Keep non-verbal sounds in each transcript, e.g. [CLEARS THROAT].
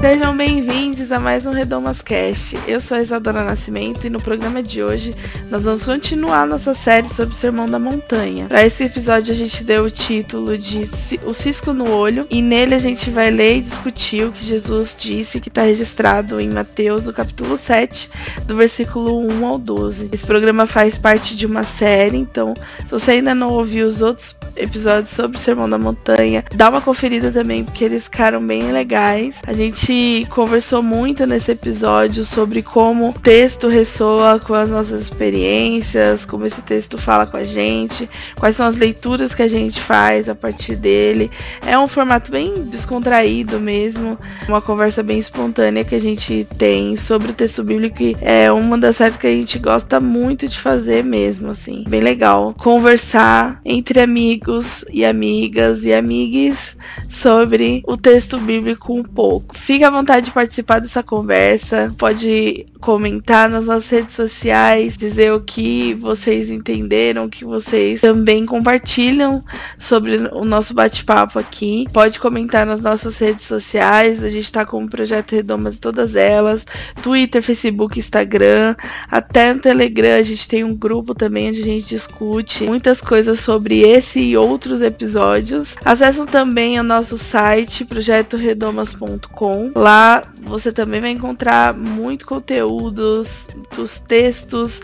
Sejam bem-vindos a mais um Redomas Cast. Eu sou a Isadora Nascimento e no programa de hoje nós vamos continuar nossa série sobre o Sermão da Montanha. Para esse episódio a gente deu o título de O Cisco no Olho e nele a gente vai ler e discutir o que Jesus disse que está registrado em Mateus, no capítulo 7, do versículo 1 ao 12. Esse programa faz parte de uma série, então se você ainda não ouviu os outros episódios sobre o Sermão da Montanha, dá uma conferida também porque eles ficaram bem legais. A gente conversou muito nesse episódio sobre como o texto ressoa com as nossas experiências, como esse texto fala com a gente, quais são as leituras que a gente faz a partir dele. É um formato bem descontraído mesmo, uma conversa bem espontânea que a gente tem sobre o texto bíblico, que é uma das séries que a gente gosta muito de fazer mesmo, assim. Bem legal conversar entre amigos e amigas e amigues sobre o texto bíblico um pouco. Fica Fique à vontade de participar dessa conversa. Pode comentar nas nossas redes sociais, dizer o que vocês entenderam, o que vocês também compartilham sobre o nosso bate-papo aqui. Pode comentar nas nossas redes sociais. A gente está com o projeto Redomas em todas elas: Twitter, Facebook, Instagram, até no Telegram. A gente tem um grupo também onde a gente discute muitas coisas sobre esse e outros episódios. Acessem também o nosso site projetoredomas.com Lá você também vai encontrar muito conteúdos, dos textos,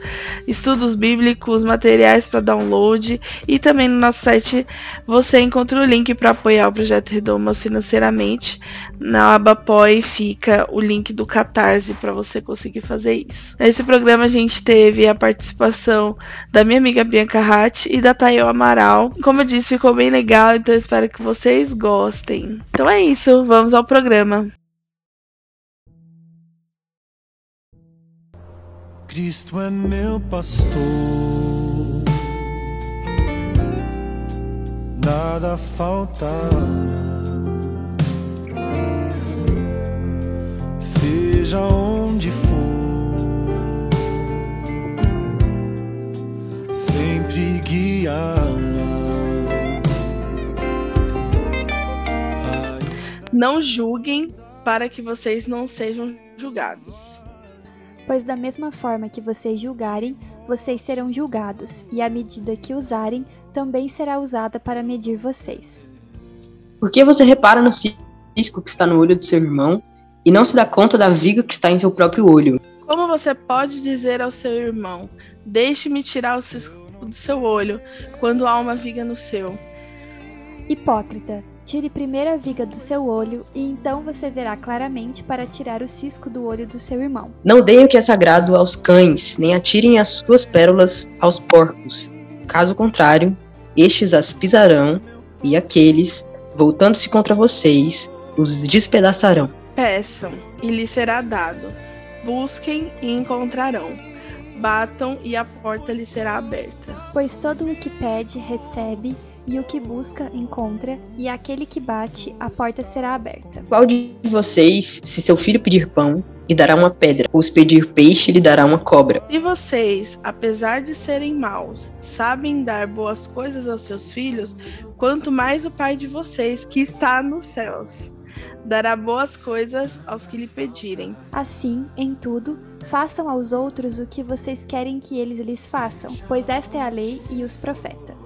estudos bíblicos, materiais para download e também no nosso site você encontra o link para apoiar o projeto Redomas financeiramente. Na aba apoie fica o link do Catarse para você conseguir fazer isso. Nesse programa a gente teve a participação da minha amiga Bianca Hatt e da Tayo Amaral. Como eu disse, ficou bem legal, então espero que vocês gostem. Então é isso, vamos ao programa. Cristo é meu pastor, nada faltará. Seja onde for, sempre guiará. Não julguem para que vocês não sejam julgados Pois da mesma forma que vocês julgarem, vocês serão julgados, e a medida que usarem também será usada para medir vocês. Por que você repara no cisco que está no olho do seu irmão e não se dá conta da viga que está em seu próprio olho? Como você pode dizer ao seu irmão: Deixe-me tirar o cisco do seu olho, quando há uma viga no seu? Hipócrita, Tire primeiro a viga do seu olho, e então você verá claramente para tirar o cisco do olho do seu irmão. Não deem o que é sagrado aos cães, nem atirem as suas pérolas aos porcos. Caso contrário, estes as pisarão, e aqueles, voltando-se contra vocês, os despedaçarão. Peçam, e lhes será dado. Busquem e encontrarão. Batam, e a porta lhes será aberta. Pois todo o que pede, recebe e o que busca, encontra, e aquele que bate, a porta será aberta. Qual de vocês, se seu filho pedir pão, lhe dará uma pedra, ou se pedir peixe, lhe dará uma cobra? E vocês, apesar de serem maus, sabem dar boas coisas aos seus filhos, quanto mais o Pai de vocês, que está nos céus, dará boas coisas aos que lhe pedirem. Assim, em tudo, façam aos outros o que vocês querem que eles lhes façam, pois esta é a lei e os profetas.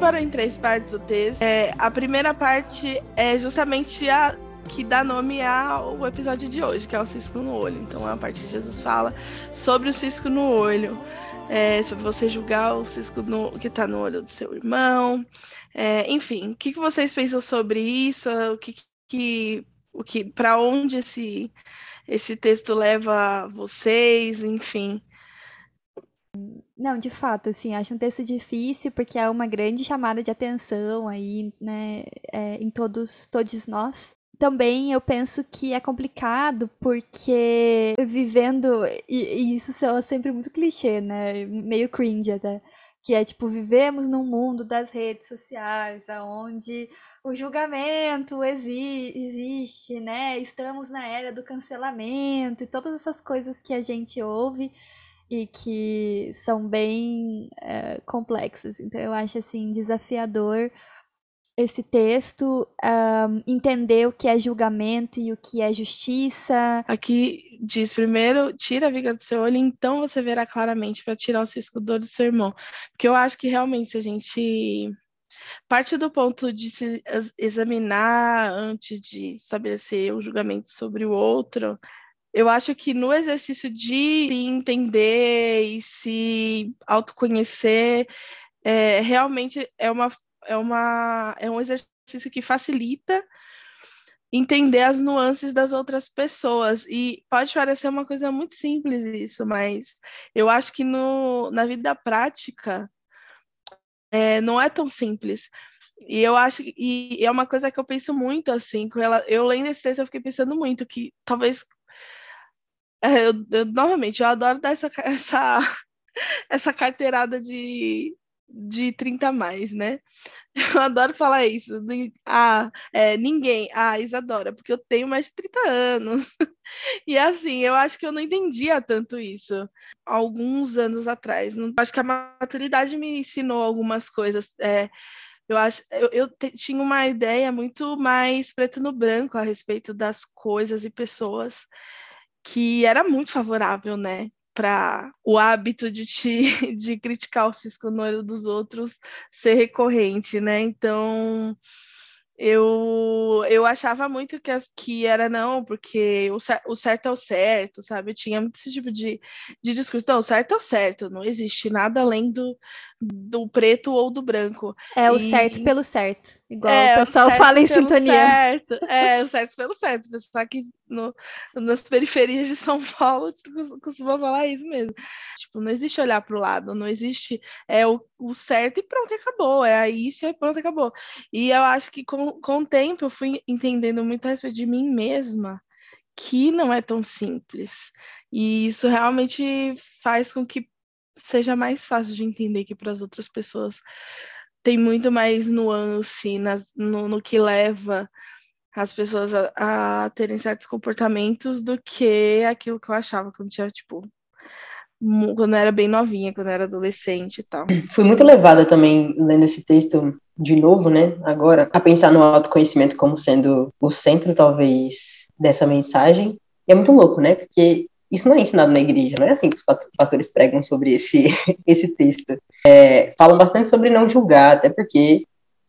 separou em três partes o texto. É, a primeira parte é justamente a que dá nome ao episódio de hoje, que é o cisco no olho. Então é a parte que Jesus fala sobre o cisco no olho. é, sobre você julgar o cisco no, que está no olho do seu irmão. É, enfim, o que, que vocês pensam sobre isso? O que, que, o que para onde esse, esse texto leva vocês? Enfim. Não, de fato, assim, acho um texto difícil porque é uma grande chamada de atenção aí, né, é, em todos, todos nós. Também eu penso que é complicado porque vivendo, e, e isso é sempre muito clichê, né, meio cringe até, que é tipo, vivemos num mundo das redes sociais, onde o julgamento exi existe, né, estamos na era do cancelamento e todas essas coisas que a gente ouve e que são bem é, complexas. Então eu acho assim desafiador esse texto, um, entender o que é julgamento e o que é justiça. Aqui diz primeiro, tira a viga do seu olho, então você verá claramente para tirar o cisco do seu irmão. Porque eu acho que realmente a gente parte do ponto de se examinar antes de estabelecer o julgamento sobre o outro, eu acho que no exercício de se entender e se autoconhecer, é, realmente é, uma, é, uma, é um exercício que facilita entender as nuances das outras pessoas. E pode parecer uma coisa muito simples isso, mas eu acho que no, na vida prática é, não é tão simples. E eu acho e é uma coisa que eu penso muito assim, com ela, eu lendo esse texto eu fiquei pensando muito que talvez eu, eu, novamente, eu adoro dar essa, [LAUGHS] essa, essa carteirada de, de 30 a mais, né? Eu adoro falar isso. Ah, é, ninguém. Ah, Isadora, porque eu tenho mais de 30 anos. [LAUGHS] E assim, eu acho que eu não entendia tanto isso alguns anos atrás. Acho que a maturidade me ensinou algumas coisas. É, eu acho eu, eu tinha uma ideia muito mais preto no branco a respeito das coisas e pessoas que era muito favorável, né? Para o hábito de, te, [LAUGHS] de criticar o cisco no olho dos outros ser recorrente, né? Então, eu, eu achava muito que, que era não, porque o, o certo é o certo, sabe? Eu tinha muito esse tipo de, de discurso. Não, o certo é o certo, não existe nada além do, do preto ou do branco. É o e... certo pelo certo, igual é, o pessoal o fala em sintonia. Certo. É, o certo pelo certo. Pessoal aqui no, nas periferias de São Paulo costuma falar isso mesmo. Tipo, não existe olhar para o lado, não existe é o, o certo e pronto, acabou. É isso e pronto, acabou. E eu acho que com com, o tempo eu fui entendendo muito a respeito de mim mesma, que não é tão simples. E isso realmente faz com que seja mais fácil de entender que para as outras pessoas tem muito mais nuance no, no que leva as pessoas a, a, terem certos comportamentos do que aquilo que eu achava quando tinha, tipo, quando eu era bem novinha, quando eu era adolescente e tal. Fui muito levada também lendo esse texto de novo, né, agora, a pensar no autoconhecimento como sendo o centro, talvez, dessa mensagem. E é muito louco, né, porque isso não é ensinado na igreja, não é assim que os pastores pregam sobre esse, [LAUGHS] esse texto. É, falam bastante sobre não julgar, até porque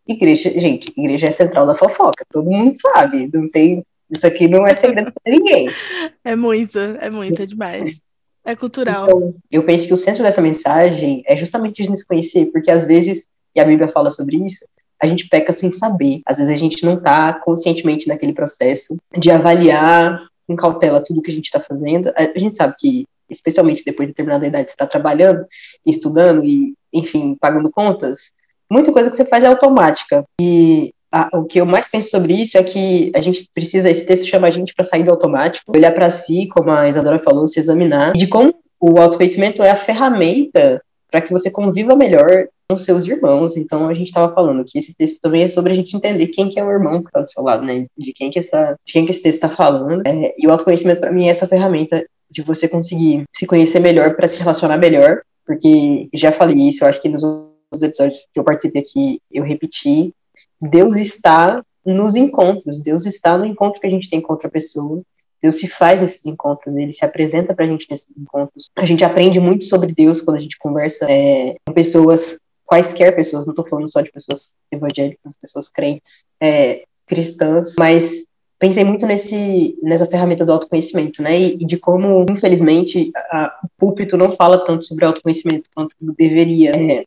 igreja, gente, igreja é central da fofoca, todo mundo sabe, não tem, isso aqui não é segredo para ninguém. [LAUGHS] É muito, é muito, é demais. É cultural. Então, eu penso que o centro dessa mensagem é justamente nos conhecer, porque às vezes e a Bíblia fala sobre isso, a gente peca sem saber. Às vezes a gente não está conscientemente naquele processo de avaliar com cautela tudo que a gente está fazendo. A gente sabe que, especialmente depois de determinada idade, você está trabalhando, estudando e, enfim, pagando contas, muita coisa que você faz é automática. E a, o que eu mais penso sobre isso é que a gente precisa, esse texto chama a gente para sair do automático, olhar para si, como a Isadora falou, se examinar, de como o autoconhecimento é a ferramenta para que você conviva melhor com seus irmãos. Então a gente estava falando que esse texto também é sobre a gente entender quem que é o irmão que está do seu lado, né? De quem que essa, de quem que esse texto está falando. É, e o autoconhecimento para mim é essa ferramenta de você conseguir se conhecer melhor para se relacionar melhor, porque já falei isso, eu acho que nos outros episódios que eu participei aqui eu repeti. Deus está nos encontros, Deus está no encontro que a gente tem com outra pessoa. Deus se faz nesses encontros, ele se apresenta para a gente nesses encontros. A gente aprende muito sobre Deus quando a gente conversa é, com pessoas, quaisquer pessoas, não estou falando só de pessoas evangélicas, pessoas crentes, é, cristãs, mas pensei muito nesse, nessa ferramenta do autoconhecimento, né? E, e de como, infelizmente, a, o púlpito não fala tanto sobre autoconhecimento quanto deveria. É,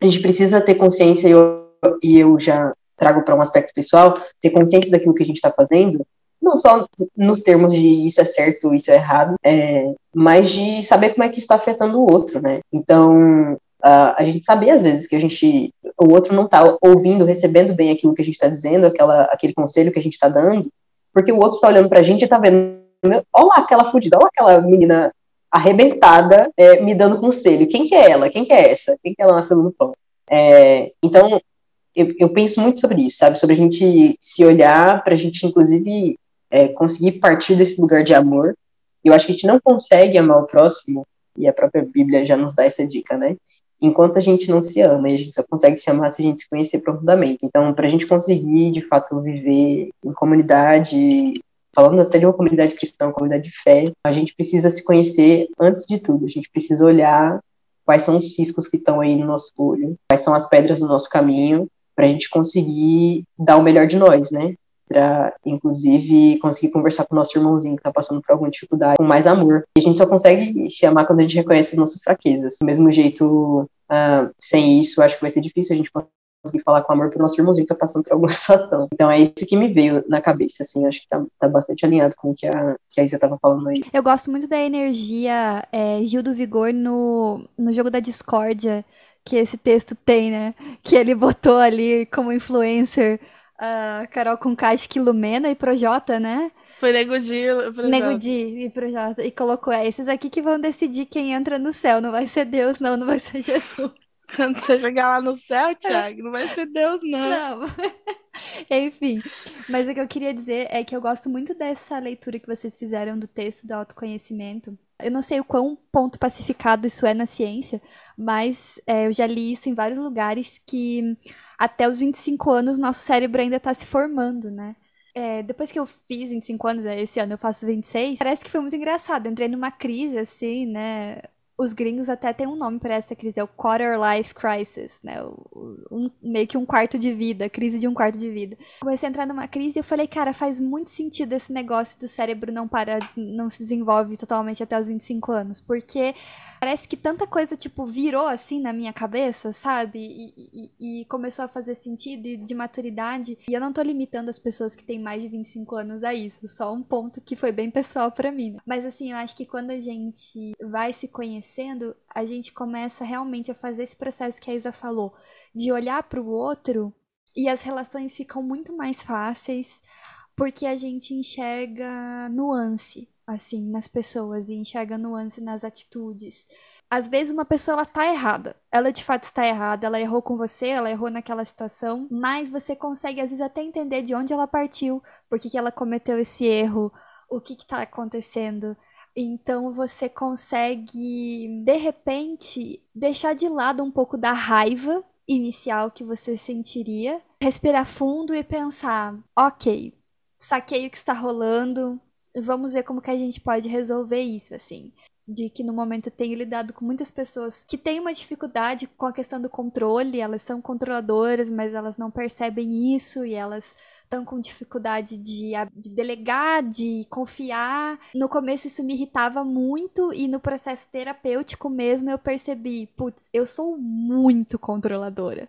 a gente precisa ter consciência, e eu, e eu já trago para um aspecto pessoal, ter consciência daquilo que a gente está fazendo, não só nos termos de isso é certo, isso é errado, é, mas de saber como é que isso está afetando o outro, né? Então, a, a gente saber às vezes que a gente, o outro não está ouvindo, recebendo bem aquilo que a gente está dizendo, aquela, aquele conselho que a gente está dando, porque o outro está olhando para a gente e está vendo, olha lá aquela fudida, olha aquela menina arrebentada é, me dando conselho. Quem que é ela? Quem que é essa? Quem que é ela na fila do pão? É, então, eu, eu, penso muito sobre isso, sabe? Sobre a gente se olhar, para a gente, inclusive, é, conseguir partir desse lugar de amor. Eu acho que a gente não consegue amar o próximo, e a própria Bíblia já nos dá essa dica, né? Enquanto a gente não se ama, e a gente só consegue se amar se a gente se conhecer profundamente. Então, para a gente conseguir, de fato, viver em comunidade, falando até de uma comunidade cristã, uma comunidade de fé, a gente precisa se conhecer antes de tudo. A gente precisa olhar quais são os ciscos que estão aí no nosso olho, quais são as pedras do nosso caminho, para a gente conseguir dar o melhor de nós, né? Para inclusive conseguir conversar com o nosso irmãozinho que está passando por alguma dificuldade com mais amor. E a gente só consegue se amar quando a gente reconhece as nossas fraquezas. Do mesmo jeito, uh, sem isso, acho que vai ser difícil a gente conseguir falar com amor pro nosso irmãozinho que tá passando por alguma [LAUGHS] situação. Então é isso que me veio na cabeça, assim, acho que tá, tá bastante alinhado com o que a, que a Isa tava falando aí. Eu gosto muito da energia é, Gil do Vigor no, no jogo da discórdia que esse texto tem, né? Que ele botou ali como influencer a Carol com Caixa Quilomena e Projota, né? Foi Nego Di e Projota. Nego Di e Projota. E colocou, é, esses aqui que vão decidir quem entra no céu. Não vai ser Deus, não, não vai ser Jesus. [LAUGHS] Quando você chegar lá no céu, Thiago, não vai ser Deus, não. Não. [LAUGHS] Enfim, mas o que eu queria dizer é que eu gosto muito dessa leitura que vocês fizeram do texto do autoconhecimento. Eu não sei o quão ponto pacificado isso é na ciência, mas é, eu já li isso em vários lugares que até os 25 anos nosso cérebro ainda está se formando, né? É, depois que eu fiz 25 anos, é, esse ano eu faço 26, parece que foi muito engraçado. Eu entrei numa crise, assim, né? Os gringos até têm um nome para essa crise, é o quarter life crisis, né? Um, meio que um quarto de vida, crise de um quarto de vida. Comecei a entrar numa crise e eu falei, cara, faz muito sentido esse negócio do cérebro não para, não se desenvolve totalmente até os 25 anos, porque parece que tanta coisa, tipo, virou assim na minha cabeça, sabe? E, e, e começou a fazer sentido e de maturidade. E eu não tô limitando as pessoas que têm mais de 25 anos a isso, só um ponto que foi bem pessoal para mim. Mas assim, eu acho que quando a gente vai se conhecer acontecendo, a gente começa realmente a fazer esse processo que a Isa falou, de olhar para o outro e as relações ficam muito mais fáceis porque a gente enxerga nuance assim nas pessoas e enxerga nuance nas atitudes. Às vezes uma pessoa ela tá errada. Ela de fato está errada, ela errou com você, ela errou naquela situação, mas você consegue às vezes até entender de onde ela partiu, por que, que ela cometeu esse erro, o que está acontecendo. Então você consegue, de repente, deixar de lado um pouco da raiva inicial que você sentiria, respirar fundo e pensar: ok, saquei o que está rolando, vamos ver como que a gente pode resolver isso, assim. De que no momento eu tenho lidado com muitas pessoas que têm uma dificuldade com a questão do controle, elas são controladoras, mas elas não percebem isso e elas estão com dificuldade de, de delegar, de confiar. No começo isso me irritava muito e no processo terapêutico mesmo eu percebi, putz, eu sou muito controladora.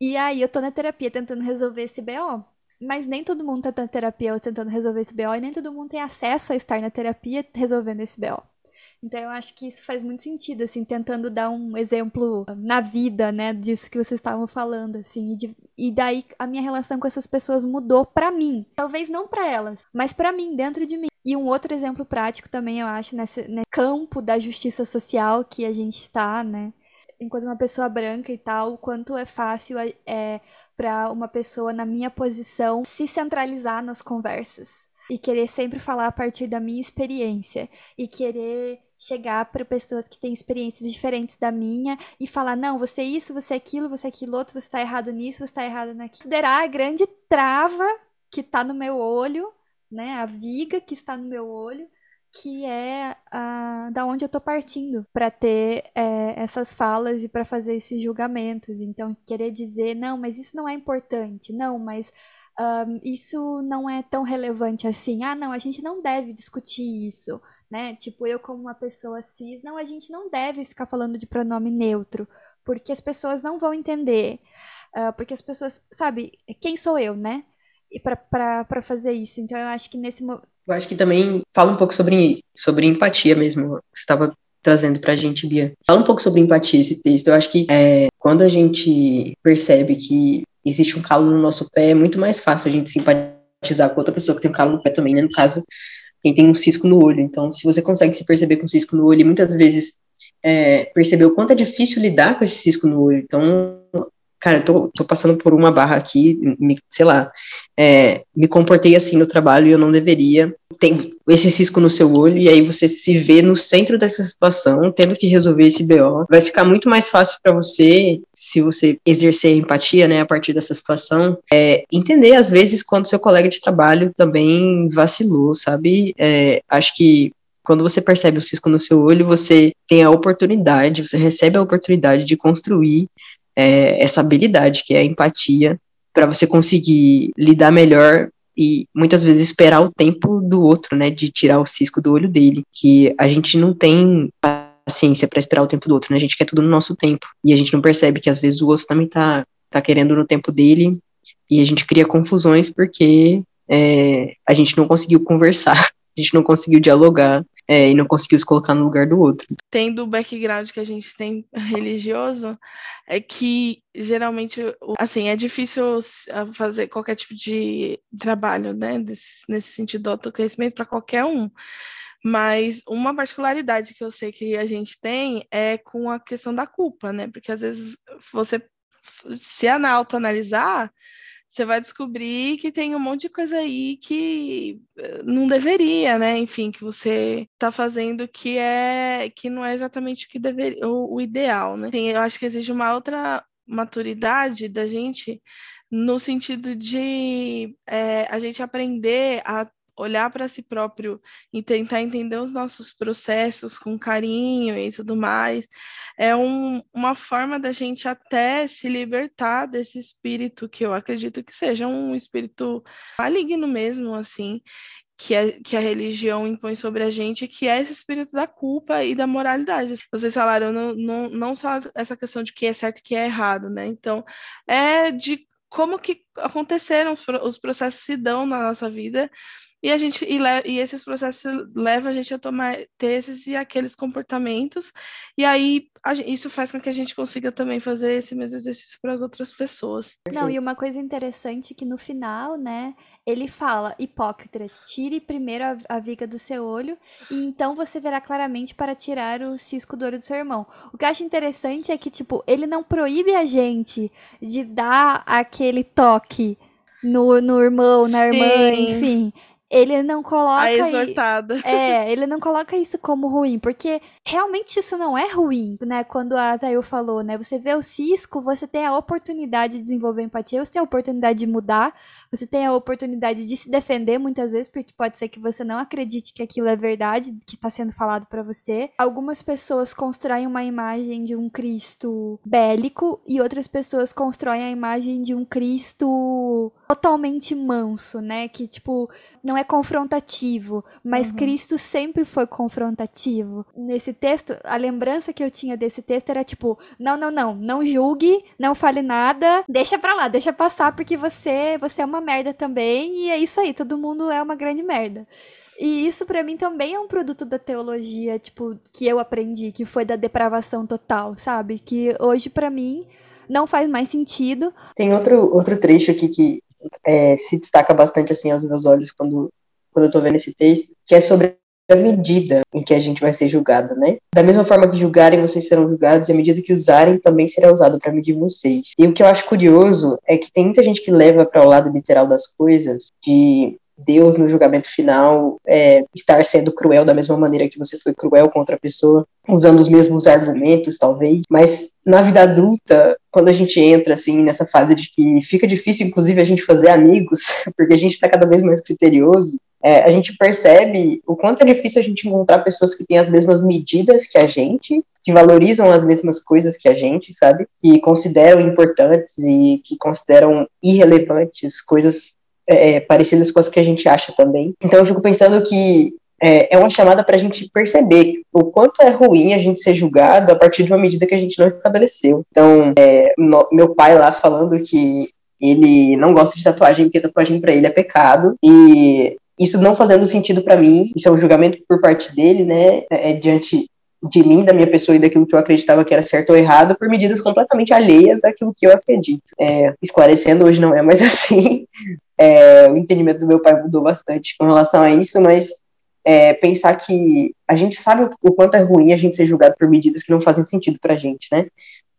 E aí eu tô na terapia tentando resolver esse BO. Mas nem todo mundo tá na terapia tentando resolver esse BO e nem todo mundo tem acesso a estar na terapia resolvendo esse BO. Então eu acho que isso faz muito sentido, assim, tentando dar um exemplo na vida, né, disso que vocês estavam falando, assim, e, de, e daí a minha relação com essas pessoas mudou para mim. Talvez não para elas, mas para mim, dentro de mim. E um outro exemplo prático também, eu acho, nesse, nesse campo da justiça social que a gente está, né, enquanto uma pessoa branca e tal, o quanto é fácil é, para uma pessoa na minha posição se centralizar nas conversas e querer sempre falar a partir da minha experiência e querer chegar para pessoas que têm experiências diferentes da minha e falar: não, você é isso, você é aquilo, você é aquilo outro, você está errado nisso, você está errado naquilo. Considerar a grande trava que está no meu olho, né? A viga que está no meu olho, que é a, da onde eu estou partindo para ter é, essas falas e para fazer esses julgamentos. Então, querer dizer: não, mas isso não é importante, não, mas um, isso não é tão relevante assim. Ah, não, a gente não deve discutir isso, né? Tipo, eu como uma pessoa cis, não, a gente não deve ficar falando de pronome neutro, porque as pessoas não vão entender. Uh, porque as pessoas, sabe, quem sou eu, né? E para fazer isso. Então eu acho que nesse. Eu acho que também fala um pouco sobre, sobre empatia mesmo. Você estava trazendo pra gente, Bia. Fala um pouco sobre empatia esse texto. Eu acho que é, quando a gente percebe que existe um calo no nosso pé, é muito mais fácil a gente simpatizar com outra pessoa que tem um calo no pé também, né? No caso, quem tem um cisco no olho. Então, se você consegue se perceber com um cisco no olho, e muitas vezes é, perceber o quanto é difícil lidar com esse cisco no olho. Então, cara, eu tô, tô passando por uma barra aqui, me, sei lá, é, me comportei assim no trabalho e eu não deveria. Tem esse cisco no seu olho, e aí você se vê no centro dessa situação, tendo que resolver esse BO. Vai ficar muito mais fácil para você, se você exercer empatia, né, a partir dessa situação, é, entender às vezes quando seu colega de trabalho também vacilou, sabe? É, acho que quando você percebe o cisco no seu olho, você tem a oportunidade, você recebe a oportunidade de construir é, essa habilidade, que é a empatia, para você conseguir lidar melhor e muitas vezes esperar o tempo do outro, né, de tirar o cisco do olho dele, que a gente não tem paciência para esperar o tempo do outro, né? A gente quer tudo no nosso tempo e a gente não percebe que às vezes o outro também tá tá querendo no tempo dele e a gente cria confusões porque é, a gente não conseguiu conversar [LAUGHS] a gente não conseguiu dialogar é, e não conseguiu se colocar no lugar do outro. Tendo o background que a gente tem [LAUGHS] religioso, é que geralmente, assim, é difícil fazer qualquer tipo de trabalho, né, nesse, nesse sentido do autoconhecimento para qualquer um. Mas uma particularidade que eu sei que a gente tem é com a questão da culpa, né? Porque às vezes você se auto-analisar, você vai descobrir que tem um monte de coisa aí que eh, não deveria, né? Enfim, que você está fazendo que é que não é exatamente o que deveria, o, o ideal, né? Assim, eu acho que exige uma outra maturidade da gente no sentido de é, a gente aprender a olhar para si próprio e tentar entender os nossos processos com carinho e tudo mais, é um, uma forma da gente até se libertar desse espírito que eu acredito que seja um espírito maligno mesmo, assim, que, é, que a religião impõe sobre a gente, que é esse espírito da culpa e da moralidade. Vocês falaram não, não, não só essa questão de que é certo e que é errado, né? Então, é de como que aconteceram os processos se dão na nossa vida e a gente e, e, esses processos levam a gente a tomar ter esses e aqueles comportamentos e aí a, isso faz com que a gente consiga também fazer esse mesmo exercício para as outras pessoas. Não, e uma coisa interessante é que no final, né, ele fala, hipócrita, tire primeiro a, a viga do seu olho e então você verá claramente para tirar o cisco do olho do seu irmão. O que eu acho interessante é que, tipo, ele não proíbe a gente de dar aquele toque no, no irmão, na irmã, Sim. enfim ele não coloca. A exortada. É, ele não coloca isso como ruim, porque realmente isso não é ruim, né? Quando a Tayo falou, né? Você vê o cisco, você tem a oportunidade de desenvolver empatia, você tem a oportunidade de mudar, você tem a oportunidade de se defender muitas vezes, porque pode ser que você não acredite que aquilo é verdade, que está sendo falado para você. Algumas pessoas constroem uma imagem de um Cristo bélico e outras pessoas constroem a imagem de um Cristo totalmente manso, né? Que, tipo, não é confrontativo, mas uhum. Cristo sempre foi confrontativo. Nesse texto, a lembrança que eu tinha desse texto era tipo: não, não, não, não julgue, não fale nada, deixa pra lá, deixa passar, porque você, você é uma merda também, e é isso aí, todo mundo é uma grande merda. E isso para mim também é um produto da teologia, tipo, que eu aprendi, que foi da depravação total, sabe? Que hoje para mim não faz mais sentido. Tem outro, outro trecho aqui que é, se destaca bastante assim aos meus olhos quando, quando eu tô vendo esse texto, que é sobre a medida em que a gente vai ser julgado, né? Da mesma forma que julgarem, vocês serão julgados, e a medida que usarem também será usado para medir vocês. E o que eu acho curioso é que tem muita gente que leva para o lado literal das coisas, de Deus no julgamento final é, estar sendo cruel da mesma maneira que você foi cruel com outra pessoa, usando os mesmos argumentos, talvez. Mas na vida adulta, quando a gente entra assim nessa fase de que fica difícil, inclusive, a gente fazer amigos, [LAUGHS] porque a gente está cada vez mais criterioso, é, a gente percebe o quanto é difícil a gente encontrar pessoas que têm as mesmas medidas que a gente, que valorizam as mesmas coisas que a gente, sabe? E consideram importantes e que consideram irrelevantes coisas é, parecidas com as que a gente acha também. Então eu fico pensando que é, é uma chamada para a gente perceber o quanto é ruim a gente ser julgado a partir de uma medida que a gente não estabeleceu. Então, é, no, meu pai lá falando que ele não gosta de tatuagem porque tatuagem para ele é pecado e isso não fazendo sentido para mim, isso é um julgamento por parte dele, né, é, diante de mim, da minha pessoa e daquilo que eu acreditava que era certo ou errado, por medidas completamente alheias àquilo que eu acredito. É, esclarecendo, hoje não é mais [LAUGHS] assim. É, o entendimento do meu pai mudou bastante com relação a isso, mas é, pensar que a gente sabe o, quanto é ruim a gente ser julgado por medidas que não fazem sentido pra gente, né?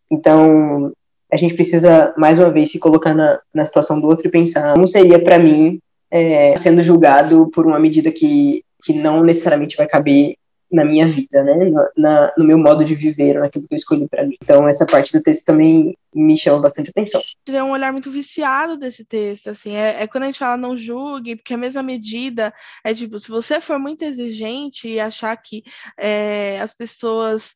Então, a gente precisa, mais uma vez, se colocar na, na situação do outro e pensar como seria para mim é, sendo julgado por uma medida que, que não necessariamente vai caber na minha vida, né? Na, na, no meu modo de viver, naquilo que eu escolhi para mim. Então, essa parte do texto também me chama bastante atenção. É um olhar muito viciado desse texto, assim. É, é, quando a gente fala não julgue, porque a mesma medida é tipo, se você for muito exigente e achar que é, as pessoas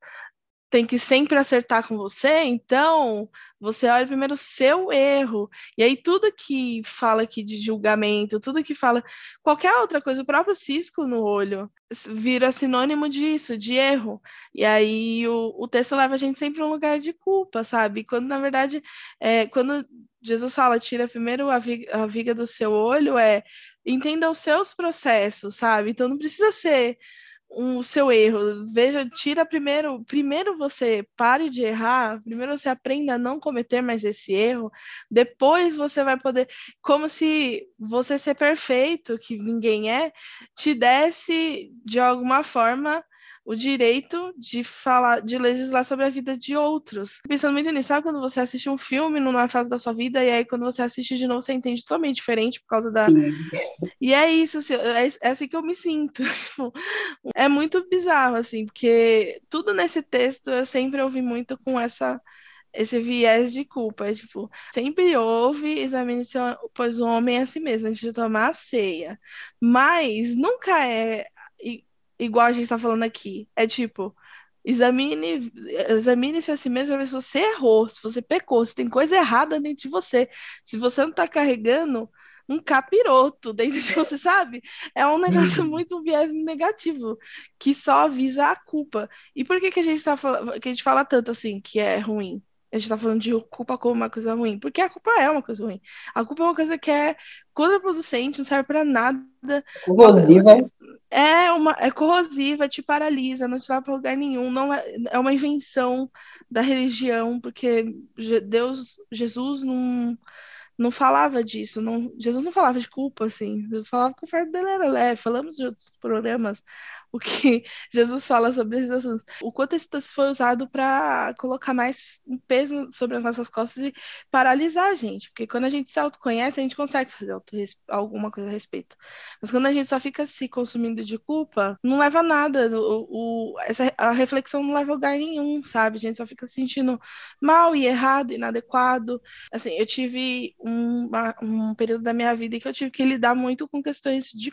tem que sempre acertar com você, então você olha primeiro o seu erro. E aí tudo que fala aqui de julgamento, tudo que fala qualquer outra coisa, o próprio cisco no olho, vira sinônimo disso, de erro. E aí o, o texto leva a gente sempre a um lugar de culpa, sabe? Quando na verdade, é, quando Jesus fala, tira primeiro a viga, a viga do seu olho, é entenda os seus processos, sabe? Então não precisa ser o seu erro. Veja, tira primeiro, primeiro você pare de errar, primeiro você aprenda a não cometer mais esse erro, depois você vai poder, como se você ser perfeito, que ninguém é, te desse de alguma forma o direito de falar, de legislar sobre a vida de outros. Pensando muito nisso, sabe quando você assiste um filme numa fase da sua vida e aí quando você assiste de novo você entende totalmente diferente por causa da. Sim. E é isso, assim, é, é assim que eu me sinto. [LAUGHS] Tipo, é muito bizarro, assim, porque tudo nesse texto eu sempre ouvi muito com essa esse viés de culpa. É tipo, sempre houve, examine se pois o homem é a si mesmo, antes de tomar a ceia. Mas nunca é igual a gente tá falando aqui. É tipo, examine, examine-se a si mesmo ver se você errou, se você pecou, se tem coisa errada dentro de você. Se você não tá carregando um capiroto dentro de você, sabe? É um negócio uhum. muito viés negativo, que só avisa a culpa. E por que, que a gente tá que a gente fala tanto assim que é ruim? A gente tá falando de culpa como uma coisa ruim, porque a culpa é uma coisa ruim. A culpa é uma coisa que é contraproducente, não serve para nada. Corrosiva. É uma é corrosiva, te paralisa, não te leva para lugar nenhum, não é, é uma invenção da religião, porque Deus, Jesus não não falava disso, não, Jesus não falava de culpa, assim, Jesus falava que o fardo dele era leve, falamos de outros programas o que [LAUGHS] Jesus fala sobre esses assuntos. O quanto esse texto foi usado para colocar mais peso sobre as nossas costas e paralisar a gente. Porque quando a gente se autoconhece, a gente consegue fazer alguma coisa a respeito. Mas quando a gente só fica se consumindo de culpa, não leva a nada. O, o, essa, a reflexão não leva a lugar nenhum, sabe? A gente só fica se sentindo mal e errado, inadequado. Assim, eu tive um, um período da minha vida em que eu tive que lidar muito com questões de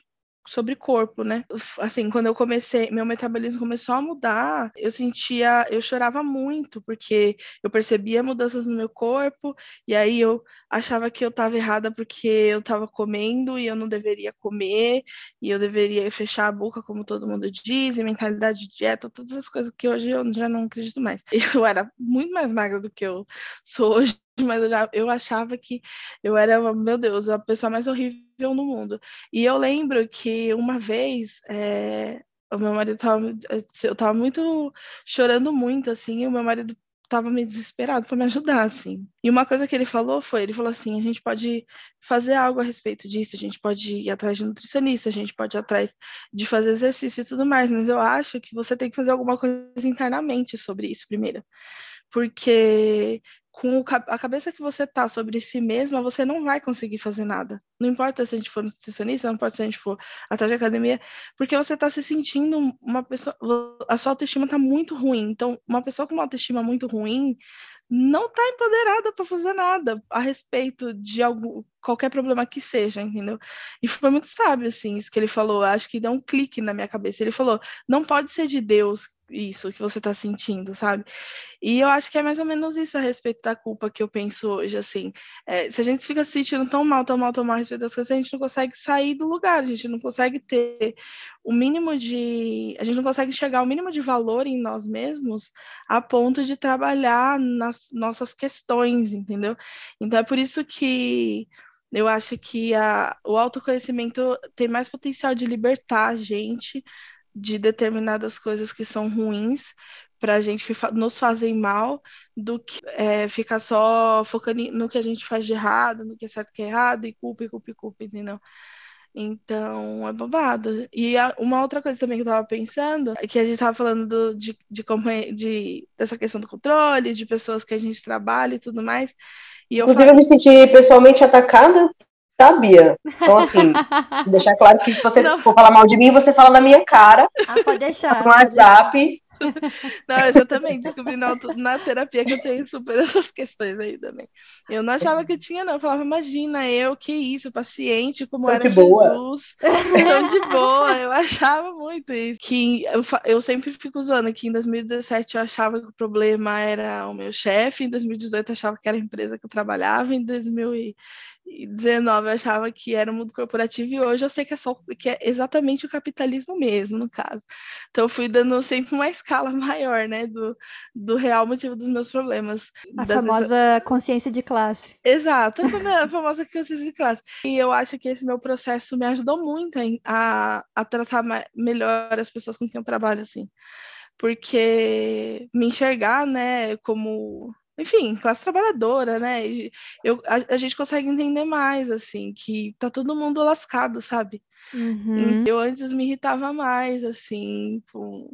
sobre corpo, né? Assim, quando eu comecei, meu metabolismo começou a mudar, eu sentia, eu chorava muito, porque eu percebia mudanças no meu corpo, e aí eu achava que eu estava errada porque eu estava comendo e eu não deveria comer, e eu deveria fechar a boca, como todo mundo diz, e mentalidade de dieta, todas as coisas que hoje eu já não acredito mais. [LAUGHS] Eu era muito mais magra do que eu sou hoje mas eu, já, eu achava que eu era, meu Deus, a pessoa mais horrível no mundo. E eu lembro que uma vez é, o meu marido tava, eu tava muito chorando muito, assim, e o meu marido tava meio desesperado para me ajudar, assim. E uma coisa que ele falou foi, ele falou assim, a gente pode fazer algo a respeito disso, a gente pode ir atrás de nutricionista, a gente pode ir atrás de fazer exercício e tudo mais, mas eu acho que você tem que fazer alguma coisa internamente sobre isso primeiro. Porque com a cabeça que você tá sobre si mesma, você não vai conseguir fazer nada. Não importa se a gente for nutricionista, não importa se a gente for atrás de academia, porque você tá se sentindo uma pessoa. A sua autoestima tá muito ruim. Então, uma pessoa com uma autoestima muito ruim não tá empoderada para fazer nada a respeito de algo, qualquer problema que seja, entendeu? E foi muito sábio, assim, isso que ele falou. Acho que deu um clique na minha cabeça. Ele falou: não pode ser de Deus isso que você tá sentindo, sabe? E eu acho que é mais ou menos isso a respeito da culpa que eu penso hoje, assim. É, se a gente fica se sentindo tão mal, tão mal, tão mal a respeito das coisas, a gente não consegue sair do lugar, a gente não consegue ter o mínimo de. A gente não consegue chegar ao mínimo de valor em nós mesmos a ponto de trabalhar nas nossas questões, entendeu? Então é por isso que eu acho que a, o autoconhecimento tem mais potencial de libertar a gente de determinadas coisas que são ruins para a gente que fa nos fazem mal do que é, ficar só focando no que a gente faz de errado, no que é certo e que é errado, e culpa, e culpa, e culpa, entendeu? Então, é babado. E a, uma outra coisa também que eu tava pensando, é que a gente tava falando do, de, de, de, dessa questão do controle, de pessoas que a gente trabalha e tudo mais. E eu Inclusive, falei... eu me senti pessoalmente atacada sabia. Então, assim, [LAUGHS] deixar claro que se você não. for falar mal de mim, você fala na minha cara. Ah, pode deixar. No WhatsApp. Não, exatamente. Descobri na, na terapia que eu tenho super essas questões aí também. Eu não achava que tinha, não. Eu falava, imagina, eu, que isso, paciente, como Tô era de boa. Jesus. Tão de boa. Eu achava muito isso. Que eu, eu sempre fico zoando que em 2017 eu achava que o problema era o meu chefe, em 2018 eu achava que era a empresa que eu trabalhava, em 2000 19 eu achava que era o mundo corporativo e hoje eu sei que é só que é exatamente o capitalismo mesmo, no caso. Então eu fui dando sempre uma escala [LAUGHS] maior, né, do, do real motivo dos meus problemas. A da, famosa consciência de classe. Exato, [LAUGHS] a famosa consciência de classe. E eu acho que esse meu processo me ajudou muito a, a tratar melhor as pessoas com quem eu trabalho, assim. Porque me enxergar, né, como enfim, classe trabalhadora, né? Eu, a, a, gente consegue entender mais, assim, que tá todo mundo lascado, sabe? Uhum. Eu antes me irritava mais, assim, com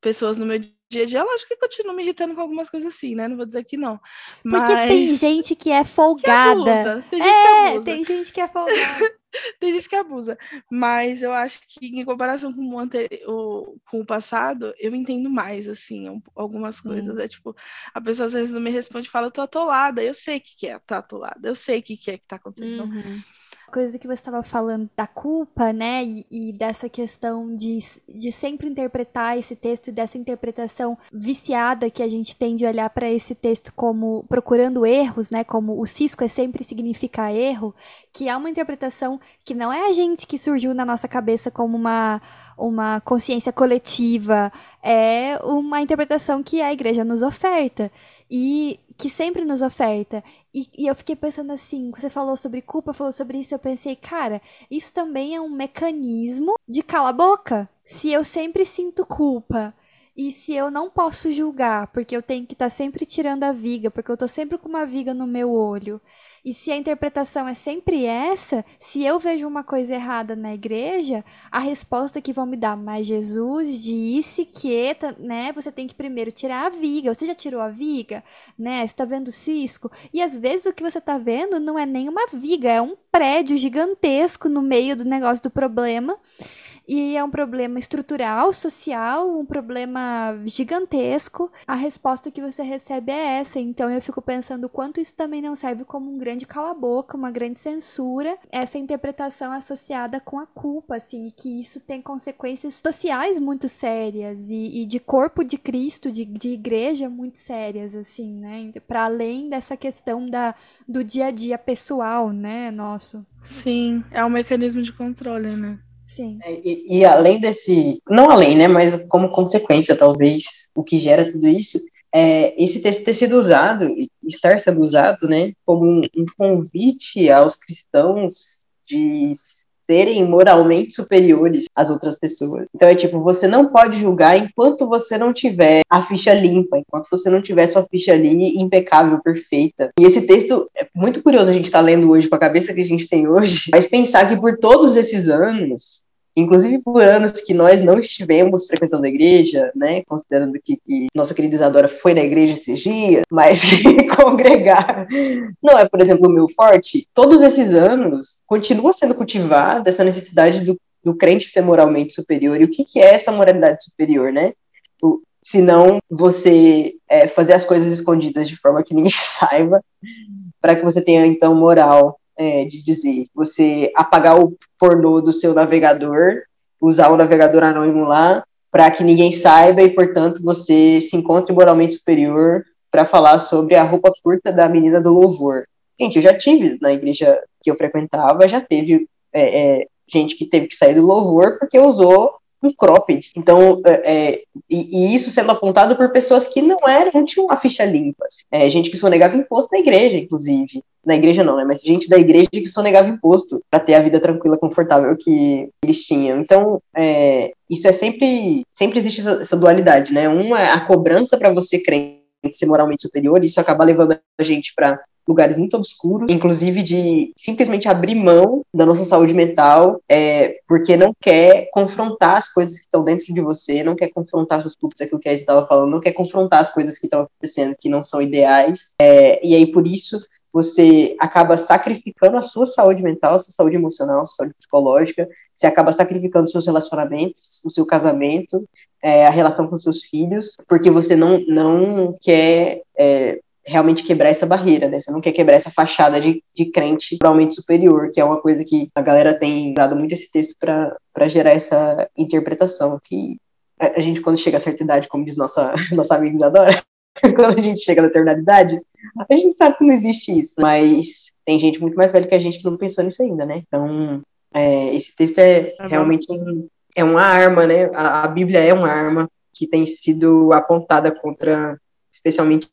pessoas no meu dia a dia. Lógico que continuo me irritando com algumas coisas assim, né? Não vou dizer que não. Mas... Porque tem gente que é folgada. Que tem gente é, que tem gente que é [LAUGHS] folgada. [LAUGHS] tem gente que abusa. Mas eu acho que, em comparação com o, o, com o passado, eu entendo mais, assim, um, algumas coisas. Hum. É tipo, a pessoa às vezes não me responde e fala, eu tô atolada. Eu sei o que, que é tá atolada. Eu sei o que, que é que tá acontecendo. Uhum coisa que você estava falando da culpa, né, e, e, dessa questão de, de sempre interpretar esse texto e dessa interpretação viciada que a gente tem de olhar para esse texto como procurando erros, né, como o cisco é sempre significa erro, que é uma interpretação que não é a gente que surgiu na nossa cabeça como uma uma consciência coletiva, é uma interpretação que a igreja nos oferta e que sempre nos oferta. E, e, eu fiquei pensando assim, você falou sobre culpa, falou sobre isso, eu pensei, cara, isso também é um mecanismo de cala a boca. Se eu sempre sinto culpa e se eu não posso julgar, porque eu tenho que estar tá sempre tirando a viga, porque eu estou sempre com uma viga no meu olho, e se a interpretação é sempre essa, se eu vejo uma coisa errada na igreja, a resposta que vão me dar, mas Jesus disse que, né, você tem que primeiro tirar a viga. Você já tirou a viga, né? Você está vendo cisco? E às vezes o que você está vendo não é nem uma viga, é um prédio gigantesco no meio do negócio do problema. E é um problema estrutural, social, um problema gigantesco. A resposta que você recebe é essa. Então eu fico pensando o quanto isso também não serve como um grande cala-boca, uma grande censura, essa interpretação associada com a culpa, assim, e que isso tem consequências sociais muito sérias e, e de corpo de Cristo, de, de igreja muito sérias, assim, né? Para além dessa questão da, do dia a dia pessoal, né, nosso. Sim, é um mecanismo de controle, né? Sim. É, e, e, além desse, não além, né, mas como consequência, talvez, o que gera tudo isso, é esse texto ter sido usado, estar sendo usado, né, como um, um convite aos cristãos de serem moralmente superiores às outras pessoas. Então é tipo, você não pode julgar enquanto você não tiver a ficha limpa, enquanto você não tiver sua ficha ali impecável, perfeita. E esse texto é muito curioso a gente tá lendo hoje com a cabeça que a gente tem hoje, [LAUGHS] mas pensar que por todos esses anos inclusive por anos que nós não estivemos frequentando a igreja, né, considerando que, que nossa querida Isadora foi na igreja esses dias, [LAUGHS] mas congregar não é, por exemplo, o meu forte, todos esses anos continua sendo cultivada essa necessidade do, do crente ser moralmente superior. E o que, que é essa moralidade superior, né? O, se não você é, fazer as coisas escondidas de forma que ninguém [LAUGHS] saiba, para que você tenha então moral é, de dizer, você apagar o pornô do seu navegador, usar o navegador anônimo lá para que ninguém saiba e, portanto, você se encontre moralmente superior para falar sobre a roupa curta da menina do louvor. Gente, eu já tive na igreja que eu frequentava, já teve é, é, gente que teve que sair do louvor porque usou um cropped. Então, é, é, e, e, isso sendo apontado por pessoas que não eram, não tinham a ficha limpa. Assim. É, gente que sonegava imposto na igreja, inclusive. Na igreja não, né? Mas gente da igreja que sonegava imposto para ter a vida tranquila, confortável que eles tinham. Então, é, isso é sempre, sempre existe essa, essa dualidade, né? Uma é a cobrança para você crente ser moralmente superior, e isso acaba levando a gente para lugares muito obscuros, inclusive de simplesmente abrir mão da nossa saúde mental, é, porque não quer confrontar as coisas que estão dentro de você, não quer confrontar seus cultos, aquilo que a estava falando, não quer confrontar as coisas que estão acontecendo que não são ideais, é, e aí por isso você acaba sacrificando a sua saúde mental, a sua saúde emocional, a sua saúde psicológica, você acaba sacrificando seus relacionamentos, o seu casamento, é, a relação com seus filhos, porque você não, não quer é, realmente quebrar essa barreira, né? Você não quer quebrar essa fachada de, de crente moralmente superior, que é uma coisa que a galera tem usado muito esse texto para gerar essa interpretação, que a, gente, quando chega a certa idade, como diz nossa, [LAUGHS] nossa amiga Adora, [LAUGHS] quando a gente chega na eternidade, a gente sabe que não existe isso, mas tem gente muito mais velha que a gente que não pensou nisso ainda, né? Então, é, esse texto é uhum. realmente um, é uma arma, né? A, a Bíblia é uma arma que tem sido apontada contra, especialmente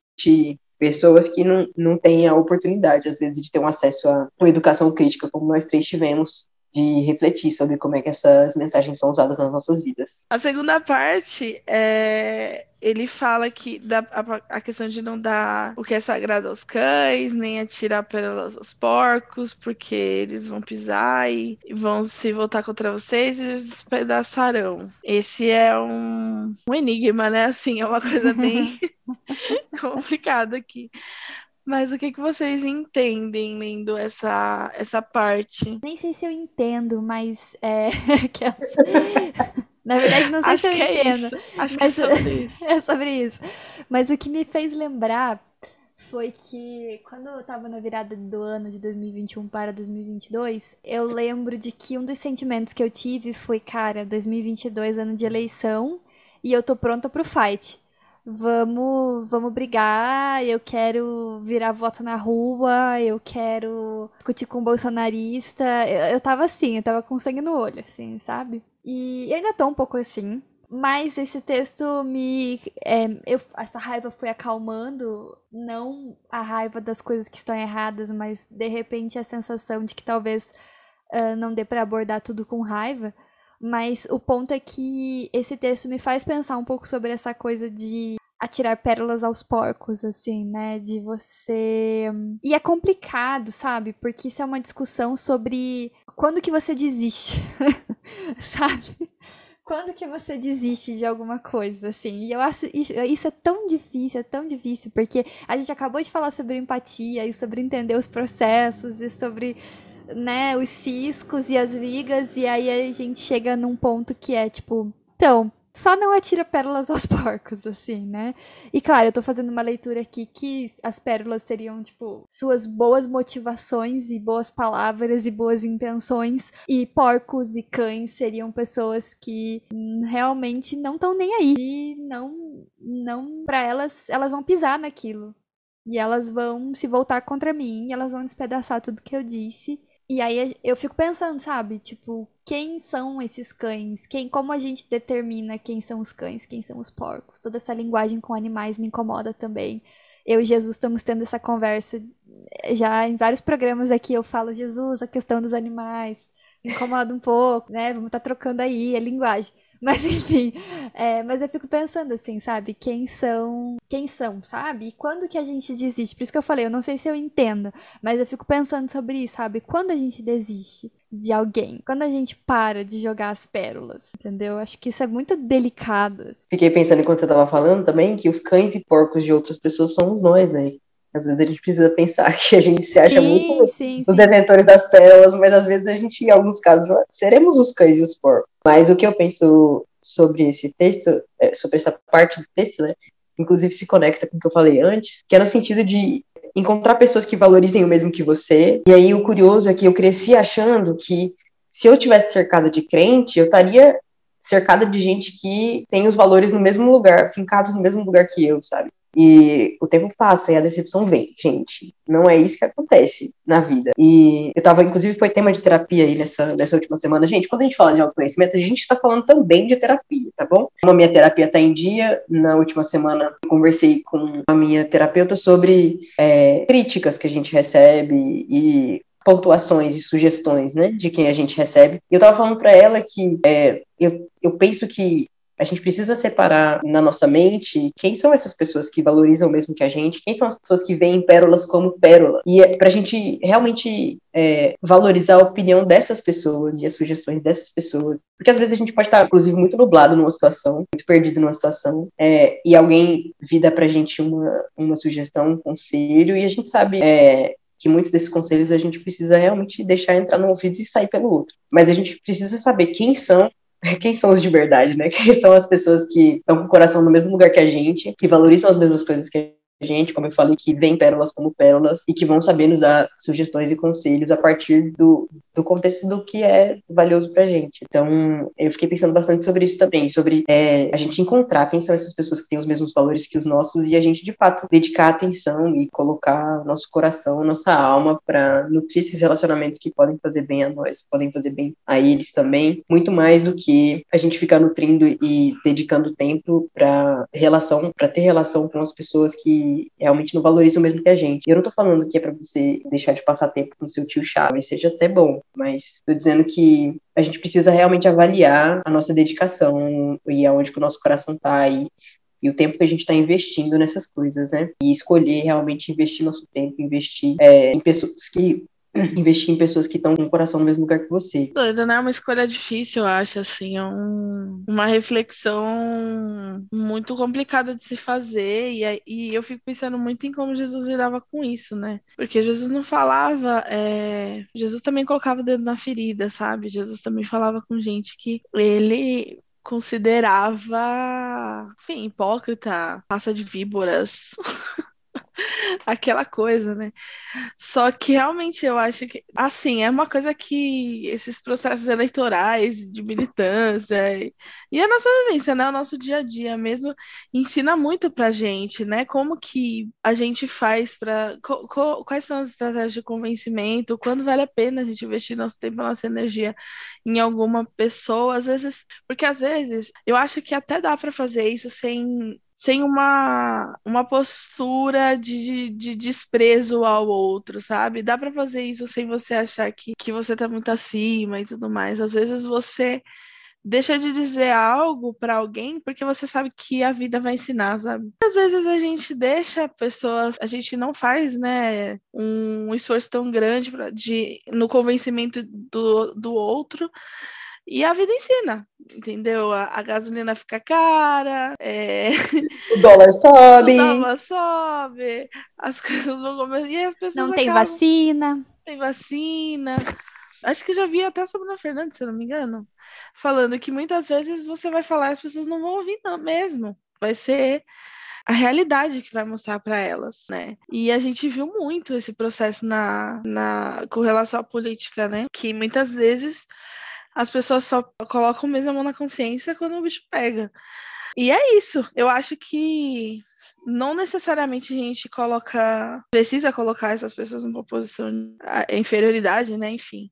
pessoas que não, não têm a oportunidade, às vezes, de ter um acesso a uma educação crítica, como nós três tivemos, de refletir sobre como é que essas mensagens são usadas nas nossas vidas. A segunda parte é ele fala que dá a, a, questão de não dar o que é sagrado aos cães, nem atirar pelos aos porcos, porque eles vão pisar e vão se voltar contra vocês e despedaçarão. Esse é um, um enigma, né? Assim, é uma coisa bem [LAUGHS] complicada aqui. Mas o que, que vocês entendem lendo essa, essa parte? Nem sei se eu entendo, mas é. [LAUGHS] [LAUGHS] Na verdade, não [LAUGHS] sei Acho se eu é entendo. mas... É, [LAUGHS] é sobre isso. Mas o que me fez lembrar foi que quando eu tava na virada do ano de 2021 para 2022, eu lembro de que um dos sentimentos que eu tive foi, cara, 2022 ano de eleição e eu tô pronta pro fight vamos, vamos brigar, eu quero virar voto na rua, eu quero discutir com bolsonarista. Eu, eu tava assim, eu tava com sangue no olho, assim, sabe? E ainda tô um pouco assim. Mas esse texto me. É, eu, essa raiva foi acalmando, não a raiva das coisas que estão erradas, mas de repente a sensação de que talvez uh, não dê para abordar tudo com raiva. Mas o ponto é que esse texto me faz pensar um pouco sobre essa coisa de atirar pérolas aos porcos, assim, né? De você. E é complicado, sabe? Porque isso é uma discussão sobre quando que você desiste, [LAUGHS] sabe? Quando que você desiste de alguma coisa, assim? E eu acho isso é tão difícil, é tão difícil, porque a gente acabou de falar sobre empatia e sobre entender os processos e sobre né, os ciscos e as vigas, e aí a gente chega num ponto que é tipo, então, só não atira pérolas aos [LAUGHS] porcos, assim, né? E claro, eu tô fazendo uma leitura aqui que as pérolas seriam, tipo, suas boas motivações e boas palavras e boas intenções, e porcos e cães seriam pessoas que realmente não estão nem aí. E não, não, pra elas, elas vão pisar naquilo. E elas vão se voltar contra mim, elas vão despedaçar tudo que eu disse. E aí eu fico pensando, sabe? Tipo, quem são esses cães? Quem, como a gente determina quem são os cães, quem são os porcos? Toda essa linguagem com animais me incomoda também. Eu e Jesus estamos tendo essa conversa já em vários programas aqui. Eu falo, Jesus, a questão dos animais incomoda um pouco, né? Vamos estar tá trocando aí a linguagem. Mas enfim, é, mas eu fico pensando assim, sabe? Quem são, quem são, sabe? E quando que a gente desiste? Por isso que eu falei, eu não sei se eu entendo, mas eu fico pensando sobre isso, sabe? Quando a gente desiste de alguém, quando a gente para de jogar as pérolas, entendeu? Acho que isso é muito delicado. Fiquei pensando enquanto você tava falando também que os cães e porcos de outras pessoas somos nós, né? Às vezes a gente precisa pensar [LAUGHS] que a gente se acha sim, muito sim, os sim. detentores das pérolas, mas às vezes a gente, em alguns casos, seremos os cães e os porcos. Mas o que eu penso sobre esse texto, é, sobre essa parte do texto, né? Inclusive se conecta com o que eu falei antes, que é no sentido de encontrar pessoas que valorizem o mesmo que você. E aí o curioso é que eu cresci achando que se eu tivesse cercada de crente, eu estaria cercada de gente que tem os valores no mesmo lugar, fincados no mesmo lugar que eu, sabe? E o tempo passa e a decepção vem, gente. Não é isso que acontece na vida. E eu tava, inclusive, foi tema de terapia aí nessa, nessa última semana. Gente, quando a gente fala de autoconhecimento, a gente tá falando também de terapia, tá bom? Como a minha terapia tá em dia, na última semana eu conversei com a minha terapeuta sobre é, críticas que a gente recebe e pontuações e sugestões, né, de quem a gente recebe. E eu tava falando para ela que é, eu, eu penso que a gente precisa separar na nossa mente quem são essas pessoas que valorizam mesmo que a gente, quem são as pessoas que veem pérolas como pérola. E é para a gente realmente é, valorizar a opinião dessas pessoas e as sugestões dessas pessoas. Porque às vezes a gente pode estar, inclusive, muito nublado numa situação, muito perdido numa situação, é, e alguém vida pra gente uma, uma sugestão, um conselho, e a gente sabe é, que muitos desses conselhos a gente precisa realmente deixar entrar no ouvido e sair pelo outro. Mas a gente precisa saber quem são [LAUGHS] quem são os de verdade, né? [LAUGHS] Quem são as pessoas que estão com o coração no mesmo lugar que a gente, que valorizam as mesmas coisas que gente, como eu falei, que vem pérolas como pérolas e que vão saber nos dar sugestões e conselhos a partir do, do contexto do que é valioso pra gente. Então, eu fiquei pensando bastante sobre isso também, sobre é, a gente encontrar quem são essas pessoas que têm os mesmos valores que os nossos e a gente, de fato, dedicar atenção e colocar nosso coração, nossa alma para nutrir esses relacionamentos que podem fazer bem a nós, podem fazer bem a eles também, muito mais do que a gente ficar nutrindo e dedicando tempo para relação, para ter relação com as pessoas que realmente não valorizam o mesmo que a gente. Eu não tô falando que é para você deixar de passar tempo com seu tio Chaves, seja até bom, mas tô dizendo que a gente precisa realmente avaliar a nossa dedicação e aonde que o nosso coração tá e, e o tempo que a gente está investindo nessas coisas, né? E escolher realmente investir nosso tempo, investir é, em pessoas que [CLEARS THROAT] investir em pessoas que estão com o coração no mesmo lugar que você. Doida, né? É uma escolha difícil, eu acho, assim, é um, uma reflexão muito complicada de se fazer, e, e eu fico pensando muito em como Jesus lidava com isso, né? Porque Jesus não falava, é... Jesus também colocava o dedo na ferida, sabe? Jesus também falava com gente que ele considerava, enfim, hipócrita, raça de víboras. [LAUGHS] [LAUGHS] aquela coisa, né? Só que realmente eu acho que, assim, é uma coisa que esses processos eleitorais de militância e, e a nossa vivência, né? O nosso dia a dia mesmo ensina muito pra gente, né? Como que a gente faz para quais são as estratégias de convencimento, quando vale a pena a gente investir nosso tempo, nossa energia em alguma pessoa, às vezes, porque às vezes eu acho que até dá para fazer isso sem sem uma, uma postura de, de desprezo ao outro, sabe? Dá para fazer isso sem você achar que, que você tá muito acima e tudo mais. Às vezes você deixa de dizer algo para alguém porque você sabe que a vida vai ensinar, sabe? Às vezes a gente deixa pessoas, a gente não faz, né, um esforço tão grande pra, de, no convencimento do, do outro e a vida ensina, entendeu? A, a gasolina fica cara, é... [LAUGHS] o dólar sobe. o dólar sobe, as [LAUGHS] coisas vão começar. E as pessoas não tem acabam... vacina. Não tem vacina. Acho que já vi até a Fernanda, se eu não me engano, falando que muitas vezes você vai falar e as pessoas não vão ouvir não, mesmo. Vai ser a realidade que vai mostrar para elas, né? E a gente viu muito esse processo na, na com relação à política, né? Que muitas vezes as pessoas só colocam mesmo a mão na consciência quando o bicho pega. E é isso. Eu acho que não necessariamente a gente coloca, precisa colocar essas pessoas numa posição de inferioridade, né? Enfim.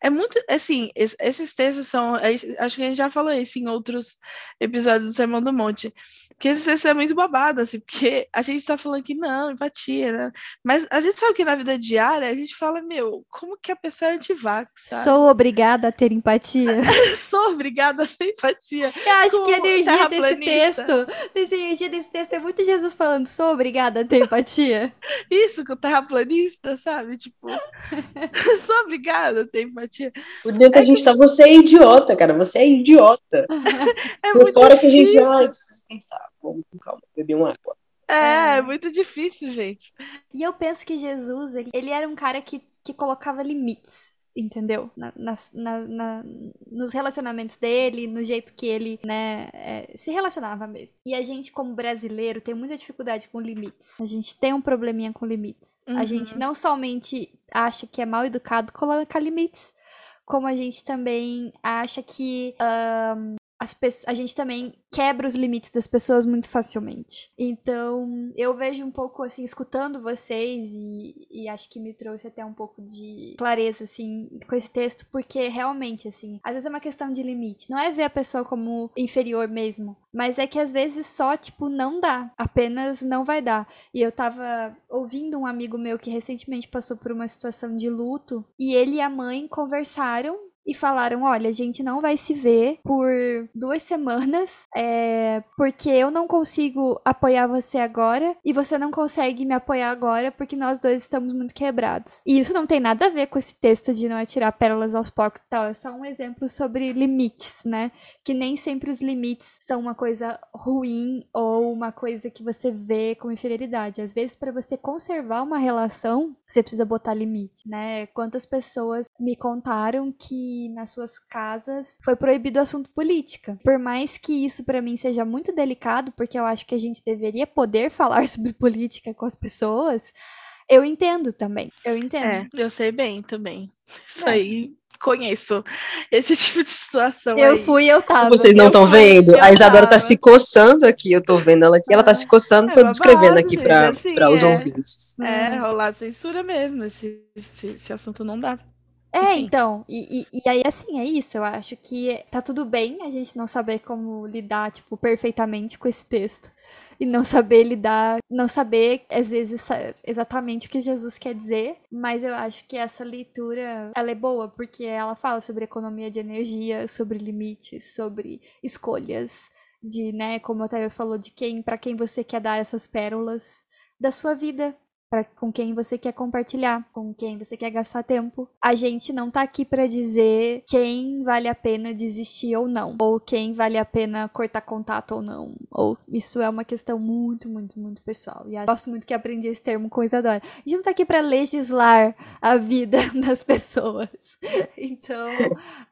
É muito, assim, esses textos são, acho que a gente já falou isso em outros episódios do Sermão do Monte, que esse texto é muito babado, assim, porque a gente tá falando que não, empatia, né? Mas a gente sabe que na vida diária a gente fala, meu, como que a pessoa é antivax, sabe? Sou obrigada a ter empatia. [LAUGHS] Sou obrigada a ter empatia. Eu acho que a energia desse texto, a energia desse texto é muito Jesus falando, sou obrigada a ter empatia. Isso, com o terraplanista, sabe? Tipo, [LAUGHS] sou obrigada ter empatia. Por dentro é a gente que... tá, você é idiota, cara, você é idiota. [LAUGHS] é Por fora que a gente, ai, preciso pensar, vamos com calma, beber uma água. É, é muito difícil, gente. E eu penso que Jesus, ele, ele era um cara que, que colocava limites entendeu? Na, na, na, nos relacionamentos dele, no jeito que ele, né, é, se relacionava mesmo. E a gente, como brasileiro, tem muita dificuldade com limites. A gente tem um probleminha com limites. Uhum. A gente não somente acha que é mal educado colocar limites, como a gente também acha que um, a gente também quebra os limites das pessoas muito facilmente. Então, eu vejo um pouco assim, escutando vocês, e, e acho que me trouxe até um pouco de clareza, assim, com esse texto, porque realmente, assim, às vezes é uma questão de limite. Não é ver a pessoa como inferior mesmo, mas é que às vezes só, tipo, não dá. Apenas não vai dar. E eu tava ouvindo um amigo meu que recentemente passou por uma situação de luto, e ele e a mãe conversaram e falaram: olha, a gente não vai se ver por duas semanas, é, porque eu não consigo apoiar você agora e você não consegue me apoiar agora porque nós dois estamos muito quebrados. E isso não tem nada a ver com esse texto de não atirar pérolas aos porcos e tal, é só um exemplo sobre limites, né? Que nem sempre os limites são uma coisa ruim ou uma coisa que você vê como inferioridade. Às vezes, para você conservar uma relação, você precisa botar limite, né? Quantas pessoas me contaram que nas suas casas foi proibido o assunto política. Por mais que isso para mim seja muito delicado, porque eu acho que a gente deveria poder [LAUGHS] falar sobre política com as pessoas, eu entendo também. Eu entendo. É, eu sei bem também. Isso é. aí conheço esse [LAUGHS] tipo de situação. Eu aí. fui, eu tava. Vocês não estão vendo? A Isadora tá se coçando aqui, eu tô vendo ela aqui, ela tá se coçando, É tô descrevendo aqui pra, assim, pra os é. ouvintes. É, rolar censura mesmo. Esse, esse, esse assunto não dá. É, Enfim. então, e, e, e aí assim, é isso, eu acho que tá tudo bem a gente não saber como lidar, tipo, perfeitamente com esse texto. E não saber lidar, não saber, às vezes, exatamente o que Jesus quer dizer, mas eu acho que essa leitura, ela é boa, porque ela fala sobre economia de energia, sobre limites, sobre escolhas, de, né, como a Tayo falou, de quem, para quem você quer dar essas pérolas da sua vida, com quem você quer compartilhar, com quem você quer gastar tempo. A gente não tá aqui para dizer quem vale a pena desistir ou não, ou quem vale a pena cortar contato ou não. Ou isso é uma questão muito, muito, muito pessoal. E eu gosto muito que aprendi esse termo com Isadora. A gente não tá aqui para legislar a vida [LAUGHS] das pessoas. Então,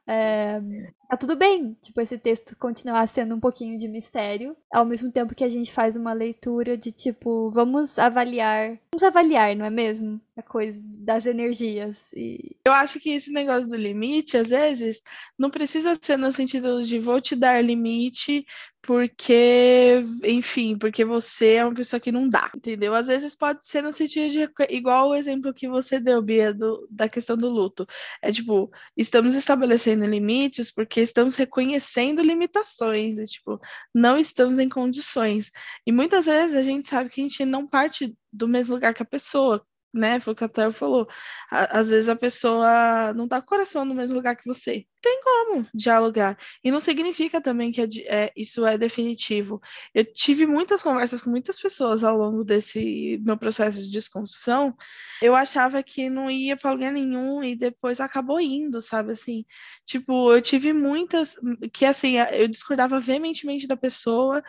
é, tá tudo bem, tipo, esse texto continuar sendo um pouquinho de mistério, ao mesmo tempo que a gente faz uma leitura de tipo, vamos avaliar, vamos avaliar, não é mesmo? A coisa das energias. E Eu acho que esse negócio do limite, às vezes, não precisa ser no sentido de vou te dar limite porque, enfim, porque você é uma pessoa que não dá, entendeu? Às vezes pode ser no sentido de, igual o exemplo que você deu, Bia, do, da questão do luto. É tipo, estamos estabelecendo limites porque estamos reconhecendo limitações, e, tipo, não estamos em condições. E muitas vezes a gente sabe que a gente não parte do mesmo lugar que a pessoa, né? Foi o que a falou. Às vezes a pessoa não tá com o coração no mesmo lugar que você. Tem como dialogar. E não significa também que é é- isso é definitivo. Eu tive muitas conversas com muitas pessoas ao longo desse meu processo de desconstrução. Eu achava que não ia para lugar nenhum e depois acabou indo, sabe? Assim, tipo, eu tive muitas que assim, eu discordava veementemente da pessoa.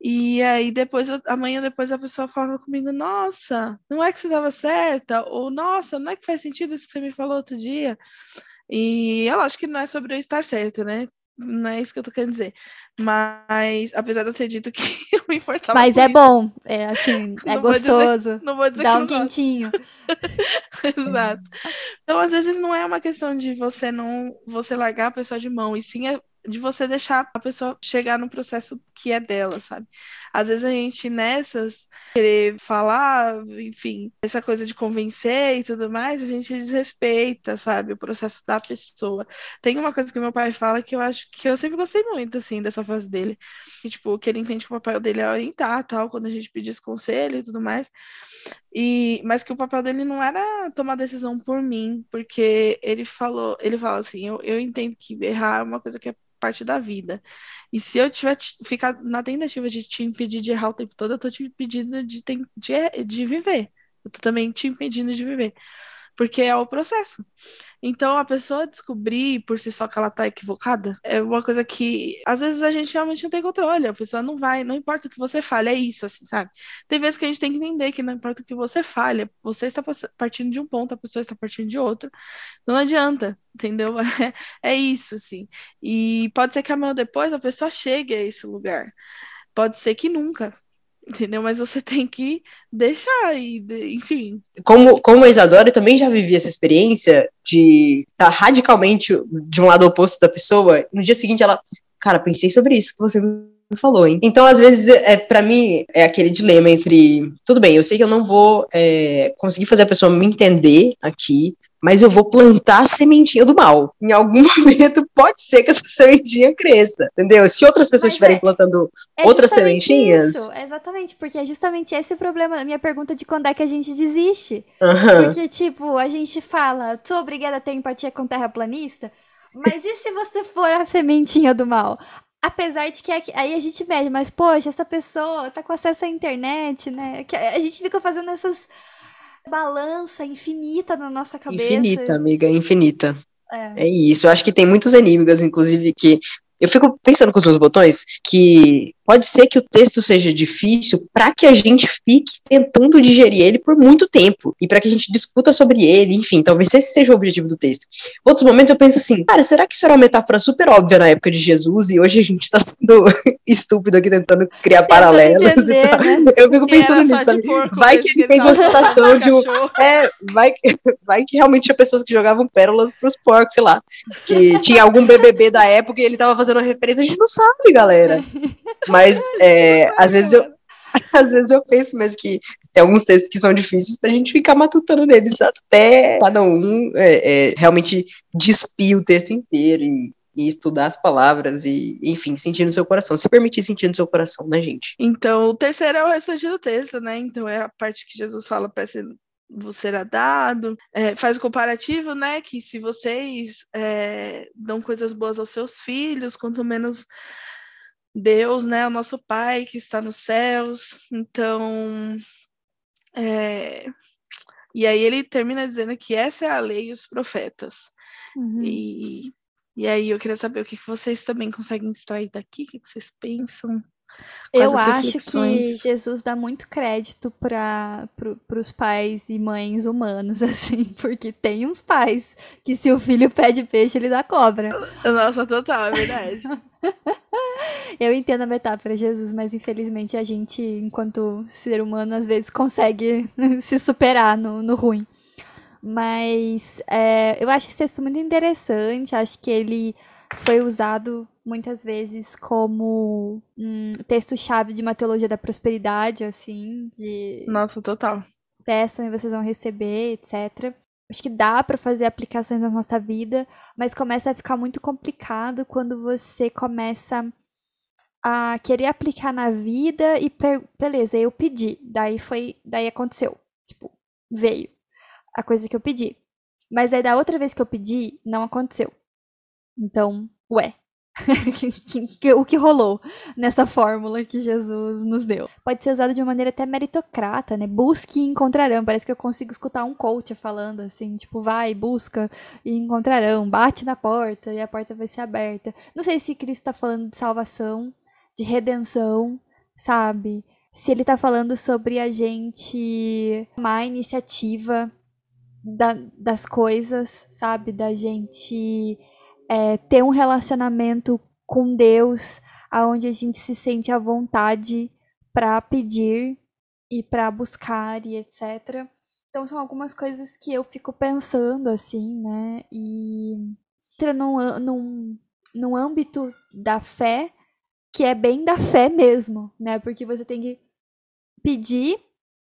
E aí depois, amanhã depois a pessoa falava comigo, nossa, não é que você estava certa, ou nossa, não é que faz sentido isso que você me falou outro dia. E é lógico que não é sobre eu estar certa, né? Não é isso que eu tô querendo dizer. Mas, apesar de eu ter dito que [LAUGHS] eu me importava Mas é isso, bom, é assim, é Não vou dizer- gostoso, não vou dizer dá que um quentinho. [LAUGHS] Exato. Então, às vezes, não é uma questão de você não você largar a pessoa de mão, e sim é de você deixar a pessoa chegar no processo que é dela, sabe? Às vezes a gente nessas querer falar, enfim, essa coisa de convencer e tudo mais, a gente desrespeita, sabe, o processo da pessoa. Tem uma coisa que meu pai fala que eu acho que eu sempre gostei muito, assim, dessa fase dele, que, tipo, que ele entende que o papel dele é orientar, tal, quando a gente pedisse conselho e tudo mais. E, mas que o papel dele não era tomar decisão por mim, porque ele falou, ele fala assim, eu, eu entendo que errar é uma coisa que é parte da vida. E se eu tiver ficar na tentativa de te impedir de errar o tempo todo, eu tô te impedindo de, de, de viver. Eu tô também te impedindo de viver. Porque é o processo. Então, a pessoa descobrir por si só que ela tá equivocada é uma coisa que às vezes a gente realmente não tem controle. A pessoa não vai, não importa o que você fale, é isso, assim, sabe? Tem vezes que a gente tem que entender que não importa o que você fale, você está partindo de um ponto, a pessoa está partindo de outro. Não adianta, entendeu? É, [LAUGHS] é isso, assim. E pode ser que amanhã ou depois a pessoa chegue a esse lugar. Pode ser que nunca, entendeu? Mas você tem que deixar e, enfim. Como, como a Isadora, eu também já vivi essa experiência de estar radicalmente de um lado oposto da pessoa, e no dia seguinte ela cara, pensei sobre isso que você me falou, hein? Então, às vezes, é, para mim, é aquele dilema entre. Tudo bem, eu sei que eu não vou é, conseguir fazer a pessoa me entender aqui, mas eu vou plantar a sementinha do mal. Em algum [LAUGHS] momento pode ser que essa sementinha cresça, entendeu? Se outras pessoas estiverem é, plantando é outras sementinhas. Isso, exatamente, porque é justamente esse o problema minha pergunta de quando é que a gente desiste. Uhum. Porque, tipo, a gente fala, sou obrigada a ter empatia com terraplanista, mas e se você for a sementinha do mal? Apesar de que aí a gente vê, mas poxa, essa pessoa tá com acesso à internet, né? Que a gente fica fazendo essas balança infinita na nossa cabeça. Infinita, amiga, infinita. É. é isso. Eu acho que tem muitos enigmas, inclusive, que eu fico pensando com os meus botões que pode ser que o texto seja difícil para que a gente fique tentando digerir ele por muito tempo e para que a gente discuta sobre ele, enfim, talvez esse seja o objetivo do texto. Outros momentos eu penso assim, cara, será que isso era uma metáfora super óbvia na época de Jesus e hoje a gente tá sendo [LAUGHS] estúpido aqui tentando criar paralelos entender, e tal. Né? Eu fico pensando nisso, sabe? [LAUGHS] Vai que ele fez uma citação de um. É, vai, vai que realmente tinha pessoas que jogavam pérolas pros porcos, sei lá. Que tinha algum BBB da época e ele tava fazendo uma referência, a gente não sabe, galera. Mas [LAUGHS] é, às vezes eu [LAUGHS] às vezes eu penso mesmo que tem alguns textos que são difíceis pra gente ficar matutando neles até cada um é, é, realmente despir o texto inteiro e, e, estudar as palavras e, enfim, sentir no seu coração. Se permitir sentir no seu coração, né, gente? Então, o terceiro é o restante do texto, né? Então, é a parte que Jesus fala para você será dado, é, faz o comparativo, né? Que se vocês é, dão coisas boas aos seus filhos, quanto menos Deus, né, o nosso Pai que está nos céus. Então, é... e aí ele termina dizendo que essa é a lei e os profetas. Uhum. E, e aí eu queria saber o que vocês também conseguem extrair daqui, o que vocês pensam. Eu acho que Jesus dá muito crédito para pro, os pais e mães humanos, [LAUGHS] assim, porque tem uns pais que se o filho pede peixe, ele dá cobra. Nossa, total, é verdade. [LAUGHS] Eu entendo a metáfora, Jesus, mas infelizmente a gente, enquanto ser humano, às vezes consegue [LAUGHS] se superar no, no ruim. Mas é, eu acho esse texto muito interessante, acho que ele foi usado muitas vezes como um texto-chave de uma teologia da prosperidade, assim, de... Nossa, total. Peçam e vocês vão receber, etc. Acho que dá para fazer aplicações na nossa vida, mas começa a ficar muito complicado quando você começa a querer aplicar na vida e beleza, eu pedi, daí foi, daí aconteceu, tipo, veio a coisa que eu pedi. Mas aí da outra vez que eu pedi, não aconteceu. Então, ué, [LAUGHS] o que rolou nessa fórmula que Jesus nos deu. Pode ser usado de uma maneira até meritocrata, né? Busque e encontrarão. Parece que eu consigo escutar um coach falando assim, tipo, vai, busca e encontrarão. Bate na porta e a porta vai ser aberta. Não sei se Cristo está falando de salvação, de redenção, sabe? Se ele está falando sobre a gente tomar a iniciativa da, das coisas, sabe? Da gente é, ter um relacionamento com Deus, aonde a gente se sente à vontade para pedir e para buscar e etc. Então são algumas coisas que eu fico pensando assim, né? E entra num, num, num âmbito da fé que é bem da fé mesmo, né? Porque você tem que pedir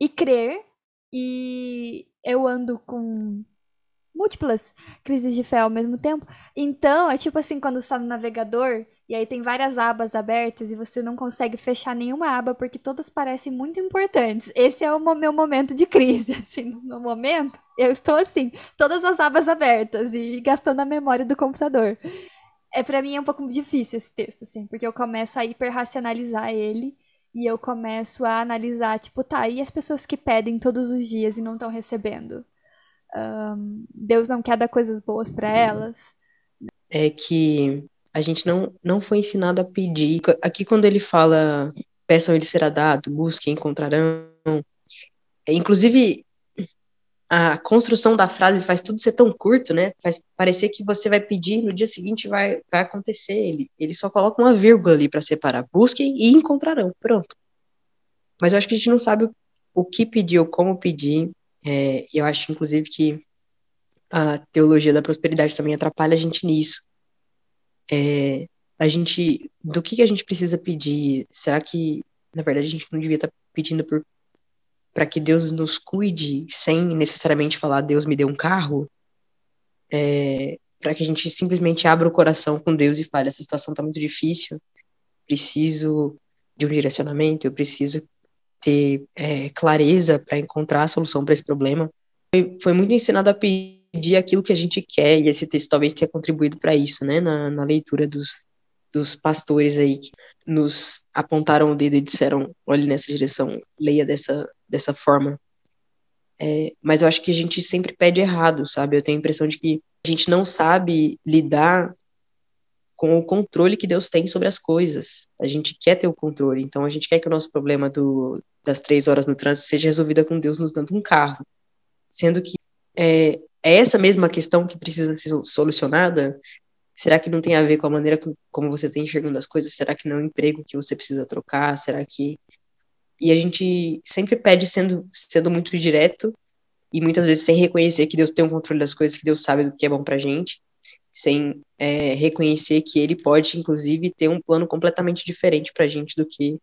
e crer e eu ando com múltiplas crises de fé ao mesmo tempo. Então, é tipo assim, quando está no navegador e aí tem várias abas abertas e você não consegue fechar nenhuma aba porque todas parecem muito importantes. Esse é o meu momento de crise, [LAUGHS] assim, no momento, eu estou assim, todas as abas abertas e gastando a memória do computador. É para mim é um pouco difícil esse texto, assim, porque eu começo a hiperracionalizar ele e eu começo a analisar, tipo, tá, e as pessoas que pedem todos os dias e não estão recebendo? Um, Deus não quer dar coisas boas para elas. É que a gente não, não foi ensinado a pedir. Aqui, quando ele fala peçam, ele será dado, busquem, encontrarão. É, inclusive, a construção da frase faz tudo ser tão curto, né? Faz parecer que você vai pedir no dia seguinte vai, vai acontecer. Ele, ele só coloca uma vírgula ali para separar. Busquem e encontrarão. Pronto. Mas eu acho que a gente não sabe o que pedir ou como pedir. É, eu acho, inclusive, que a teologia da prosperidade também atrapalha a gente nisso. É, a gente, do que, que a gente precisa pedir? Será que, na verdade, a gente não devia estar pedindo por para que Deus nos cuide sem necessariamente falar Deus me deu um carro? É, para que a gente simplesmente abra o coração com Deus e fale, essa situação está muito difícil, preciso de um direcionamento, eu preciso ter é, clareza para encontrar a solução para esse problema. Foi, foi, muito ensinado a pedir aquilo que a gente quer, e esse texto talvez tenha contribuído para isso, né, na, na leitura dos, dos pastores aí que nos apontaram o dedo e disseram, olhe nessa direção, leia dessa, dessa forma. É, mas eu acho que a gente sempre pede errado, sabe? Eu tenho a impressão de que a gente não sabe lidar com o controle que Deus tem sobre as coisas. A gente quer ter o controle, então a gente quer que o nosso problema do, das três horas no trânsito seja resolvida com Deus nos dando um carro. Sendo que é, é essa mesma questão que precisa ser solucionada? Será que não tem a ver com a maneira como você está enxergando as coisas? Será que não é um emprego que você precisa trocar? Será que. E a gente sempre pede sendo, sendo muito direto e muitas vezes sem reconhecer que Deus tem o um controle das coisas, que Deus sabe do que é bom pra gente, sem é, reconhecer que Ele pode, inclusive, ter um plano completamente diferente pra gente do que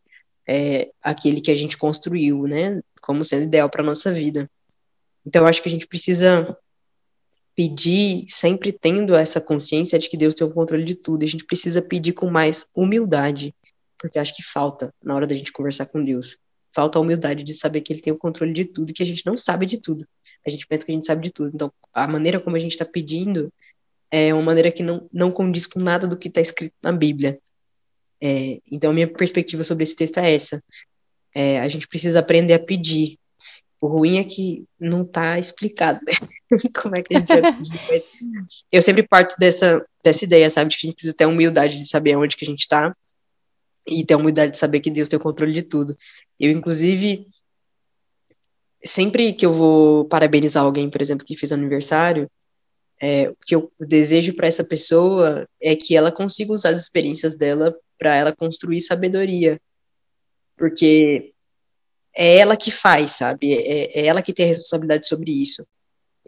é, aquele que a gente construiu, né, como sendo ideal para nossa vida. Então, acho que a gente precisa pedir sempre tendo essa consciência de que Deus tem o controle de tudo. A gente precisa pedir com mais humildade, porque acho que falta na hora da gente conversar com Deus falta a humildade de saber que ele tem o controle de tudo que a gente não sabe de tudo. A gente pensa que a gente sabe de tudo. Então, a maneira como a gente está pedindo é uma maneira que não, não condiz com nada do que está escrito na Bíblia. É, então, a minha perspectiva sobre esse texto é essa. É, a gente precisa aprender a pedir. O ruim é que não está explicado né? [LAUGHS] como é que a gente vai pedir. [LAUGHS] Mas eu sempre parto dessa, dessa ideia, sabe? De que a gente precisa ter a humildade de saber onde que a gente está e ter a humildade de saber que Deus tem o controle de tudo. Eu, inclusive, sempre que eu vou parabenizar alguém, por exemplo, que fez aniversário, é, o que eu desejo para essa pessoa é que ela consiga usar as experiências dela para ela construir sabedoria. Porque é ela que faz, sabe? É, é ela que tem a responsabilidade sobre isso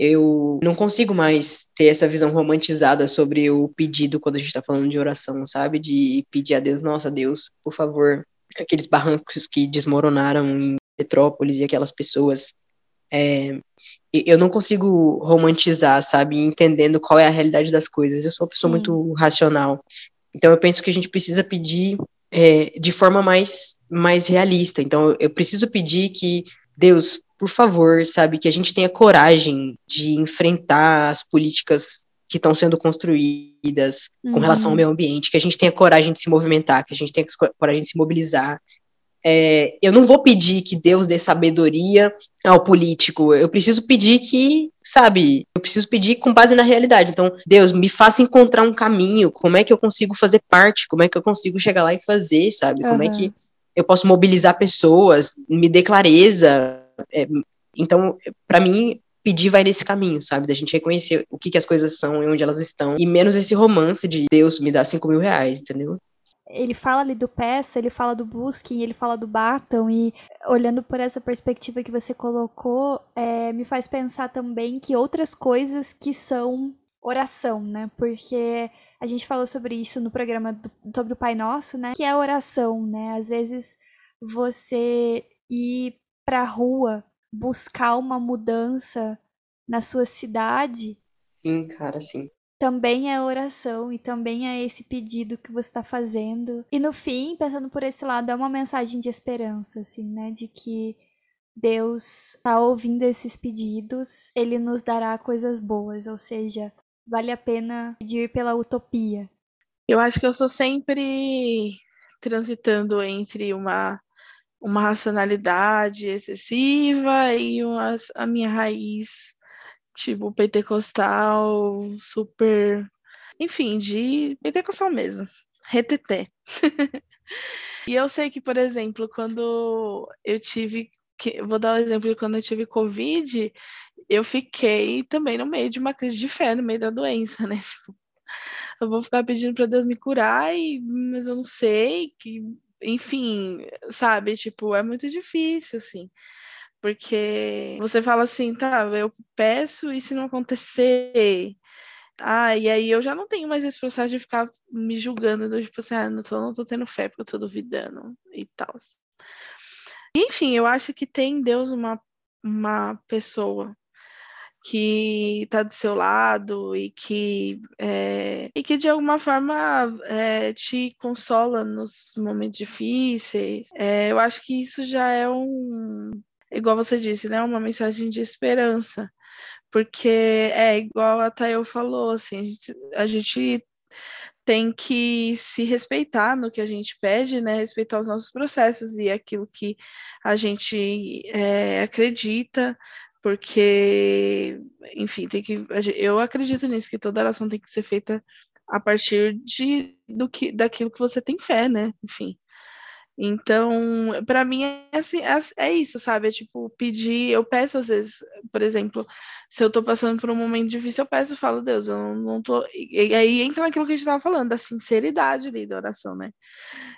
eu não consigo mais ter essa visão romantizada sobre o pedido quando a gente está falando de oração, sabe? De pedir a Deus, nossa, Deus, por favor, aqueles barrancos que desmoronaram em Petrópolis e aquelas pessoas. É, eu não consigo romantizar, sabe? Entendendo qual é a realidade das coisas. Eu sou uma pessoa Sim. muito racional. Então eu penso que a gente precisa pedir é, de forma mais, mais realista. Então eu preciso pedir que Deus, por favor, sabe, que a gente tenha coragem de enfrentar as políticas que estão sendo construídas uhum. com relação ao meio ambiente, que a gente tenha coragem de se movimentar, que a gente tenha coragem de se mobilizar. É, eu não vou pedir que Deus dê sabedoria ao político, eu preciso pedir que, sabe, eu preciso pedir com base na realidade. Então, Deus, me faça encontrar um caminho, como é que eu consigo fazer parte, como é que eu consigo chegar lá e fazer, sabe, uhum. como é que eu posso mobilizar pessoas, me dê clareza, é, então, para mim, pedir vai nesse caminho, sabe? Da gente reconhecer o que, que as coisas são e onde elas estão. E menos esse romance de Deus me dá 5 mil reais, entendeu? Ele fala ali do Peça, ele fala do Busking, ele fala do Baton, e olhando por essa perspectiva que você colocou, é, me faz pensar também que outras coisas que são oração, né? Porque a gente falou sobre isso no programa do, sobre o Pai Nosso, né? Que é oração, né? Às vezes você ir para a rua buscar uma mudança na sua cidade. Sim, cara, sim. Também é oração e também é esse pedido que você está fazendo. E no fim, pensando por esse lado, é uma mensagem de esperança, assim, né? De que Deus está ouvindo esses pedidos, ele nos dará coisas boas, ou seja, vale a pena pedir pela utopia. Eu acho que eu sou sempre transitando entre uma uma racionalidade excessiva e uma, a minha raiz, tipo, pentecostal, super. Enfim, de pentecostal mesmo. Reteté. [LAUGHS] e eu sei que, por exemplo, quando eu tive. Vou dar um exemplo de quando eu tive Covid, eu fiquei também no meio de uma crise de fé, no meio da doença, né? [LAUGHS] Tipo, eu vou ficar pedindo para Deus me curar, e, mas eu não sei que enfim, sabe? Tipo, é muito difícil, assim. Porque você fala assim, tá, eu peço e se não acontecer, Ah, e aí eu já não tenho mais esse processo de ficar me julgando, do tipo assim, ah, não tô, não tô tendo fé porque eu tô duvidando e tal. Enfim, eu acho que tem em Deus uma, uma pessoa que está do seu lado e que, é, e que de alguma forma é, te consola nos momentos difíceis. É, eu acho que isso já é um, igual você disse, né, uma mensagem de esperança, porque é igual a Tayo falou, assim, a gente, a gente tem que se respeitar no que a gente pede, né? Respeitar os nossos processos e aquilo que a gente é, acredita, porque, enfim, tem que. Eu acredito nisso, que toda oração tem que ser feita a partir de, do que, daquilo que você tem fé, né? Enfim. Então, para mim é, assim, é, é, isso, sabe? É tipo, pedir, eu peço às vezes, por exemplo, se eu tô passando por um momento difícil, eu peço e falo, Deus, eu não, não tô. E, aí entra naquilo que a gente tava falando, da sinceridade ali da oração, né?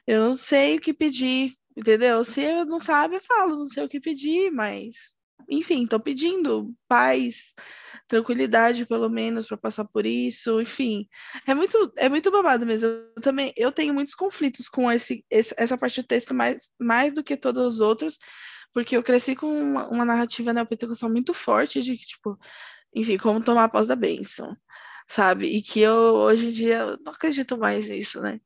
Eu não sei o que pedir, entendeu? Se eu não sabe, eu falo, não sei o que pedir, mas enfim, estou pedindo paz, tranquilidade, pelo menos, para passar por isso. Enfim, é muito, é muito babado mesmo. Eu também, eu tenho muitos conflitos com esse, esse essa parte do texto mais, mais do que todos os outros, porque eu cresci com uma, uma narrativa neopentecostal muito forte de que, tipo, enfim, como tomar a pós da bênção, sabe? E que eu, hoje em dia, não acredito mais nisso, né?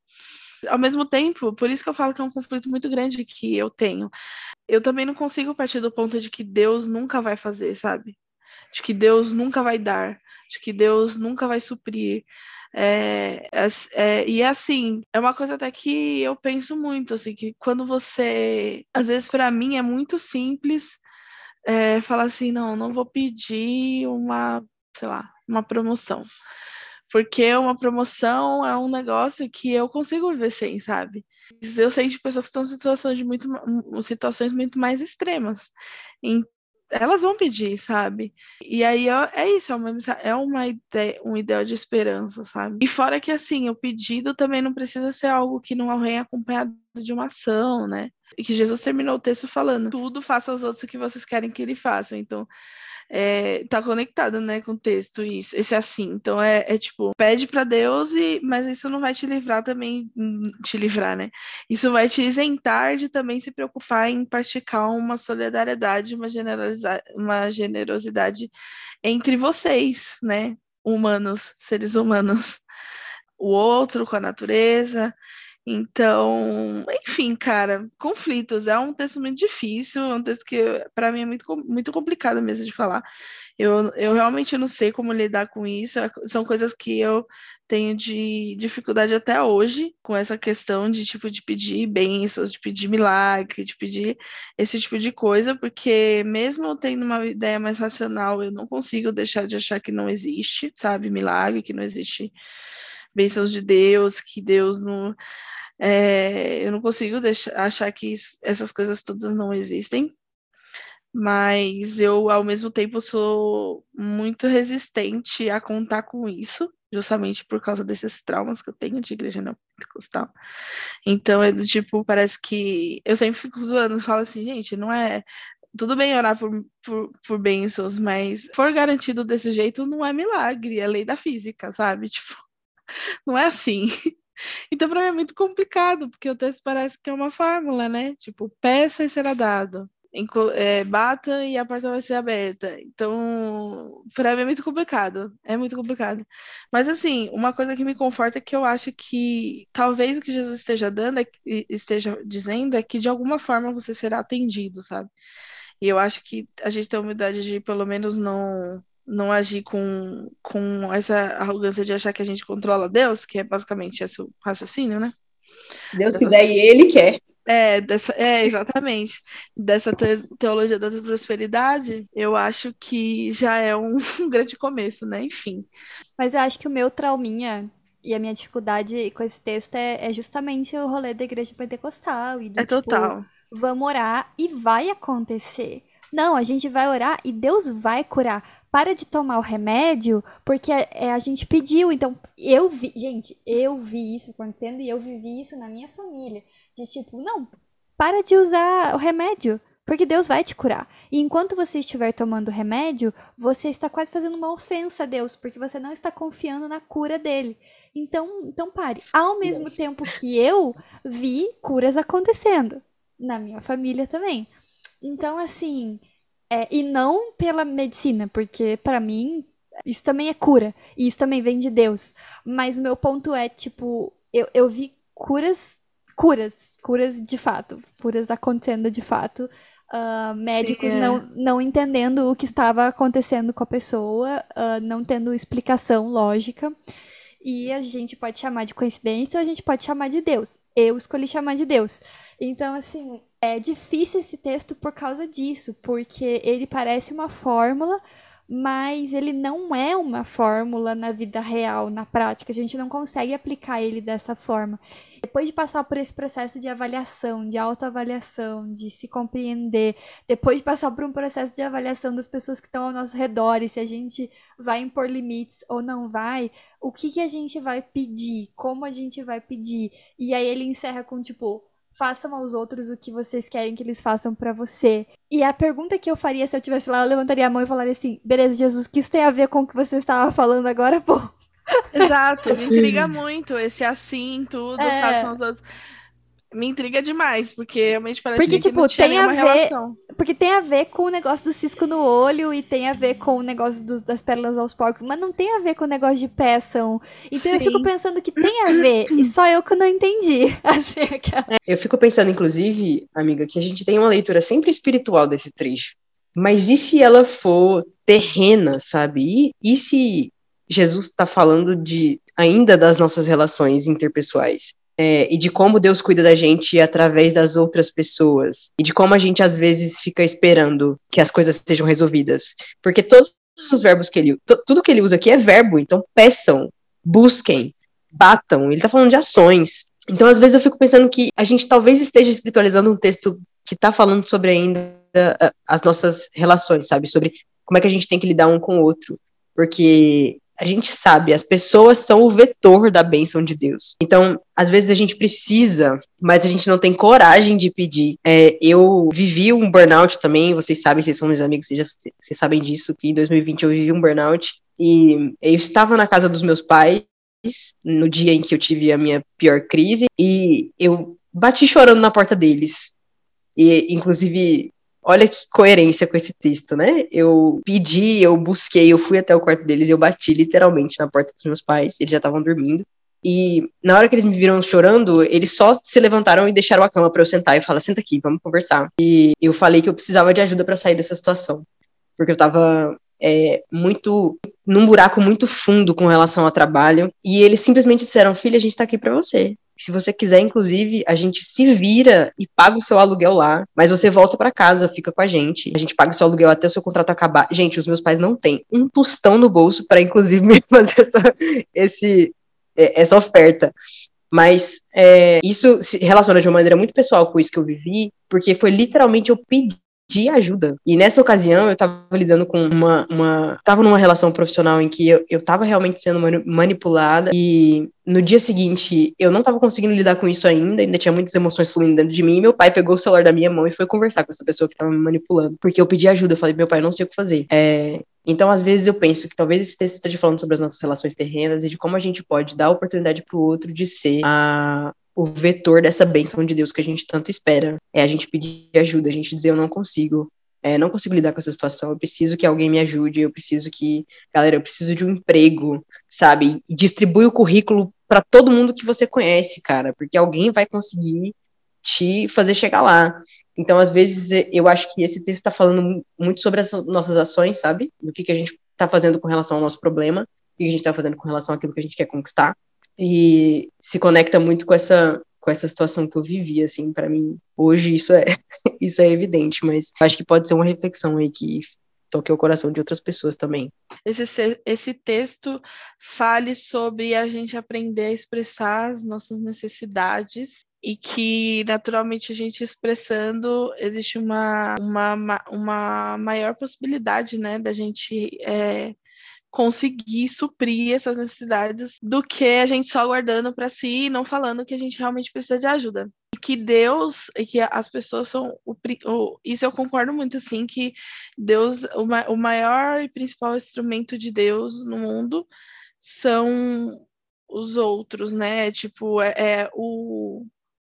Ao mesmo tempo, por isso que eu falo que é um conflito muito grande que eu tenho. Eu também não consigo partir do ponto de que Deus nunca vai fazer, sabe? De que Deus nunca vai dar, de que Deus nunca vai suprir. É, é, é, e é assim, é uma coisa até que eu penso muito, assim, que quando você. Às vezes, para mim, é muito simples é, falar assim: não, não vou pedir uma, sei lá, uma promoção porque uma promoção é um negócio que eu consigo viver sem, sabe? Eu sei de pessoas que estão em situações, de muito, situações muito mais extremas. Elas vão pedir, sabe? E aí é isso, é uma, é uma ideia, um ideal de esperança, sabe? E fora que assim, o pedido também não precisa ser algo que não vem acompanhado de uma ação, né? E que Jesus terminou o texto falando: tudo faça aos outros o que vocês querem que ele faça. Então, é, tá conectado, né, com o texto, isso, esse assim. Então é, é tipo, pede para Deus, e, mas isso não vai te livrar também, te livrar, né? Isso vai te isentar de também se preocupar em praticar uma solidariedade, uma, uma generosidade entre vocês, né? Humanos, seres humanos. O outro com a natureza, então, enfim, cara, conflitos. É um texto muito difícil, é um texto que para mim é muito, muito complicado mesmo de falar. Eu, eu realmente não sei como lidar com isso. É, são coisas que eu tenho de dificuldade até hoje com essa questão de tipo de pedir bênçãos, de pedir milagre, de pedir esse tipo de coisa, porque mesmo tendo uma ideia mais racional, eu não consigo deixar de achar que não existe, sabe, milagre, que não existe bênçãos de Deus, que Deus não é, eu não consigo deixar, achar que isso, essas coisas todas não existem, mas eu, ao mesmo tempo, sou muito resistente a contar com isso, justamente por causa desses traumas que eu tenho de igreja neopentecostal. Então, é do tipo, parece que. Eu sempre fico zoando, falo assim, gente, não é. Tudo bem orar por, por, por bênçãos, mas for garantido desse jeito, não é milagre, é lei da física, sabe? [LAUGHS] Tipo, não é assim. [LAUGHS] Então, para mim é muito complicado, porque o texto parece que é uma fórmula, né? Tipo, peça e será dado. É, bata e a porta vai ser aberta. Então, para mim é muito complicado. É muito complicado. Mas, assim, uma coisa que me conforta é que eu acho que talvez o que Jesus esteja dando, é, esteja dizendo, é que de alguma forma você será atendido, sabe? E eu acho que a gente tem a humildade de, pelo menos, não não agir com, com essa arrogância de achar que a gente controla Deus, que é basicamente esse o raciocínio, né? Deus dessa... quiser e Ele quer. É, dessa, é, exatamente. Dessa te teologia da prosperidade, eu acho que já é um, [LAUGHS] um grande começo, né? Enfim. Mas eu acho que o meu trauminha e a minha dificuldade com esse texto é, é, justamente o rolê da igreja pentecostal. E do, é tipo, total. Vamos orar e vai acontecer. Não, a gente vai orar e Deus vai curar. Para de tomar o remédio, porque é, é, a gente pediu. Então, eu vi, gente, eu vi isso acontecendo e eu vivi isso na minha família. De tipo, não, para de usar o remédio. Porque Deus vai te curar. E enquanto você estiver tomando remédio, você está quase fazendo uma ofensa a Deus, porque você não está confiando na cura dele. Então, então pare. Ao mesmo Nossa. tempo que eu vi curas acontecendo na minha família também. Então, assim, é, e não pela medicina, porque para mim isso também é cura, e isso também vem de Deus. Mas o meu ponto é, tipo, eu, eu vi curas, curas, curas de fato, curas acontecendo de fato. ah, médicos Sim, é. não, não entendendo o que estava acontecendo com a pessoa, ah, não tendo explicação lógica. E a gente pode chamar de coincidência ou a gente pode chamar de Deus. Eu escolhi chamar de Deus. Então, assim, é difícil esse texto por causa disso, porque ele parece uma fórmula, mas ele não é uma fórmula na vida real, na prática. A gente não consegue aplicar ele dessa forma. Depois de passar por esse processo de avaliação, de autoavaliação, de se compreender, depois de passar por um processo de avaliação das pessoas que estão ao nosso redor e se a gente vai impor limites ou não vai, o que, que a gente vai pedir, como a gente vai pedir. E aí ele encerra com tipo, façam aos outros o que vocês querem que eles façam pra você. E a pergunta que eu faria se eu tivesse lá, eu levantaria a mão e falaria assim: beleza, Jesus, o que isso tem a ver com o que você estava falando agora, pô? Exato, me intriga muito esse assim, tudo, É. outros. Me intriga demais, porque realmente parece Porque, que tipo, não tinha tem a ver- relação. Porque tem a ver com o negócio do cisco no olho e tem a ver com o negócio dos- das pérolas aos porcos, mas não tem a ver com o negócio de peçam. Então eu Sim. fico pensando que tem a ver, e só eu que não entendi. [LAUGHS] Assim, aquela- Eu fico pensando, inclusive, amiga, que a gente tem uma leitura sempre espiritual desse trecho. Mas e se ela for terrena, sabe? E, e se Jesus está falando de ainda das nossas relações interpessoais? É, e de como Deus cuida da gente através das outras pessoas. E de como a gente, às vezes, fica esperando que as coisas sejam resolvidas. Porque todos os verbos que ele... tudo que ele usa aqui é verbo. Então, peçam, busquem, batam. Ele tá falando de ações. Então, às vezes, eu fico pensando que a gente talvez esteja espiritualizando um texto que tá falando sobre ainda as nossas relações, sabe? Sobre como é que a gente tem que lidar um com o outro. Porque a gente sabe, as pessoas são o vetor da bênção de Deus. Então, às vezes a gente precisa, mas a gente não tem coragem de pedir. É, eu vivi um burnout também, vocês sabem, vocês são meus amigos, vocês, já, vocês sabem disso, que em 2020 eu vivi um burnout. E eu estava na casa dos meus pais no dia em que eu tive a minha pior crise e eu bati chorando na porta deles. E, inclusive, olha que coerência com esse texto, né? Eu pedi, eu busquei, eu fui até o quarto deles eu bati literalmente na porta dos meus pais, eles já estavam dormindo. E na hora que eles me viram chorando, eles só se levantaram e deixaram a cama para eu sentar e falar: senta aqui, vamos conversar. E eu falei que eu precisava de ajuda para sair dessa situação, porque eu tava é, muito num buraco muito fundo com relação ao trabalho. E eles simplesmente disseram: filha, a gente tá aqui para você. Se você quiser, inclusive, a gente se vira e paga o seu aluguel lá, mas você volta para casa, fica com a gente. A gente paga o seu aluguel até o seu contrato acabar. Gente, os meus pais não têm um tostão no bolso para, inclusive, [LAUGHS] me fazer essa, esse, é, essa oferta. Mas é, isso se relaciona de uma maneira muito pessoal com isso que eu vivi, porque foi literalmente eu pedir ajuda. E nessa ocasião eu tava lidando com uma. uma tava numa relação profissional em que eu, eu tava realmente sendo mani- manipulada. E no dia seguinte eu não tava conseguindo lidar com isso ainda, ainda tinha muitas emoções fluindo dentro de mim. Meu pai pegou o celular da minha mão e foi conversar com essa pessoa que tava me manipulando. Porque eu pedi ajuda, eu falei, meu pai, não sei o que fazer. É, então, às vezes, eu penso que talvez esse texto esteja falando sobre as nossas relações terrenas e de como a gente pode dar oportunidade pro outro de ser a, o vetor dessa bênção de Deus que a gente tanto espera. É a gente pedir ajuda, a gente dizer eu não consigo. É, não consigo lidar com essa situação, eu preciso que alguém me ajude, eu preciso que, galera, eu preciso de um emprego, sabe? E distribui o currículo para todo mundo que você conhece, cara, porque alguém vai conseguir te fazer chegar lá. Então, às vezes, eu acho que esse texto está falando mu- muito sobre as nossas ações, sabe? Do que, que a gente está fazendo com relação ao nosso problema, o que a gente está fazendo com relação àquilo que a gente quer conquistar. E se conecta muito com essa com essa situação que eu vivi, assim, para mim, hoje isso é [LAUGHS] isso é evidente, mas acho que pode ser uma reflexão aí que toque o coração de outras pessoas também. esse, se- esse texto fale sobre a gente aprender a expressar as nossas necessidades e que naturalmente a gente expressando existe uma, uma, ma- uma maior possibilidade né, da gente é, conseguir suprir essas necessidades do que a gente só guardando para si e não falando que a gente realmente precisa de ajuda. Que Deus e que as pessoas são o, o, isso eu concordo muito assim que Deus o, o maior e principal instrumento de Deus no mundo são os outros, né? Tipo, é, é o,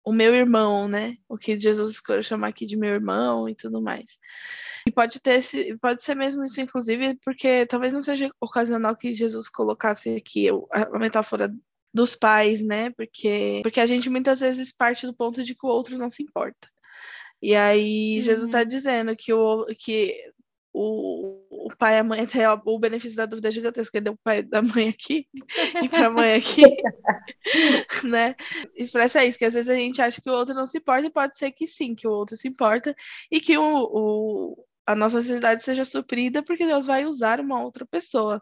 o meu irmão, né? O que Jesus escolheu chamar aqui de meu irmão e tudo mais. E pode ter esse, pode ser mesmo isso, inclusive, porque talvez não seja ocasional que Jesus colocasse aqui a metáfora dos pais, né? Porque, porque a gente muitas vezes parte do ponto de que o outro não se importa. E aí uhum. Jesus está dizendo que o, que o, o pai e a mãe [LAUGHS] até o benefício da dúvida é gigantesco, ele deu o pai da mãe aqui e para a mãe aqui, [LAUGHS] né? Expressa isso, que às vezes a gente acha que o outro não se importa e pode ser que sim, que o outro se importa e que o, o a nossa necessidade seja suprida porque Deus vai usar uma outra pessoa.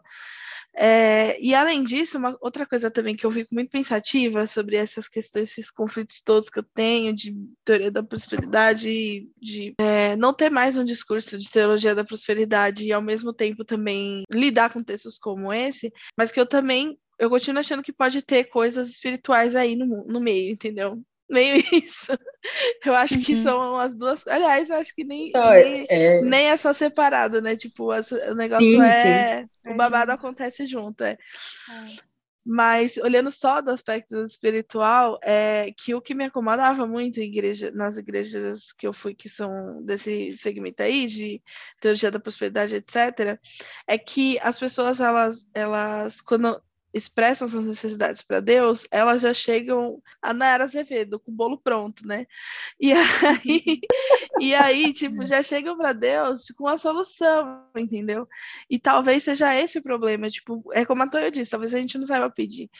É, e além disso, uma outra coisa também que eu fico muito pensativa sobre essas questões, esses conflitos todos que eu tenho de teoria da prosperidade, de é, não ter mais um discurso de teologia da prosperidade e ao mesmo tempo também lidar com textos como esse, mas que eu também eu continuo achando que pode ter coisas espirituais aí no, no meio, entendeu? Meio [LAUGHS] isso. Eu acho uhum. que são as duas. Aliás, acho que nem, então, nem, é... nem é só separado, né? Tipo, o negócio sim, é. Sim. O babado acontece junto, é. é. Mas olhando só do aspecto espiritual, é que o que me acomodava muito igreja, nas igrejas que eu fui, que são desse segmento aí, de teologia da prosperidade, etc., é que as pessoas, elas, elas quando expressam essas necessidades para Deus, elas já chegam a Nayara Azevedo com o bolo pronto, né? E [LAUGHS] aí, e aí tipo, já chegam para Deus com a solução, entendeu? E talvez seja esse o problema, tipo, é como a Toya disse, talvez a gente não saiba pedir.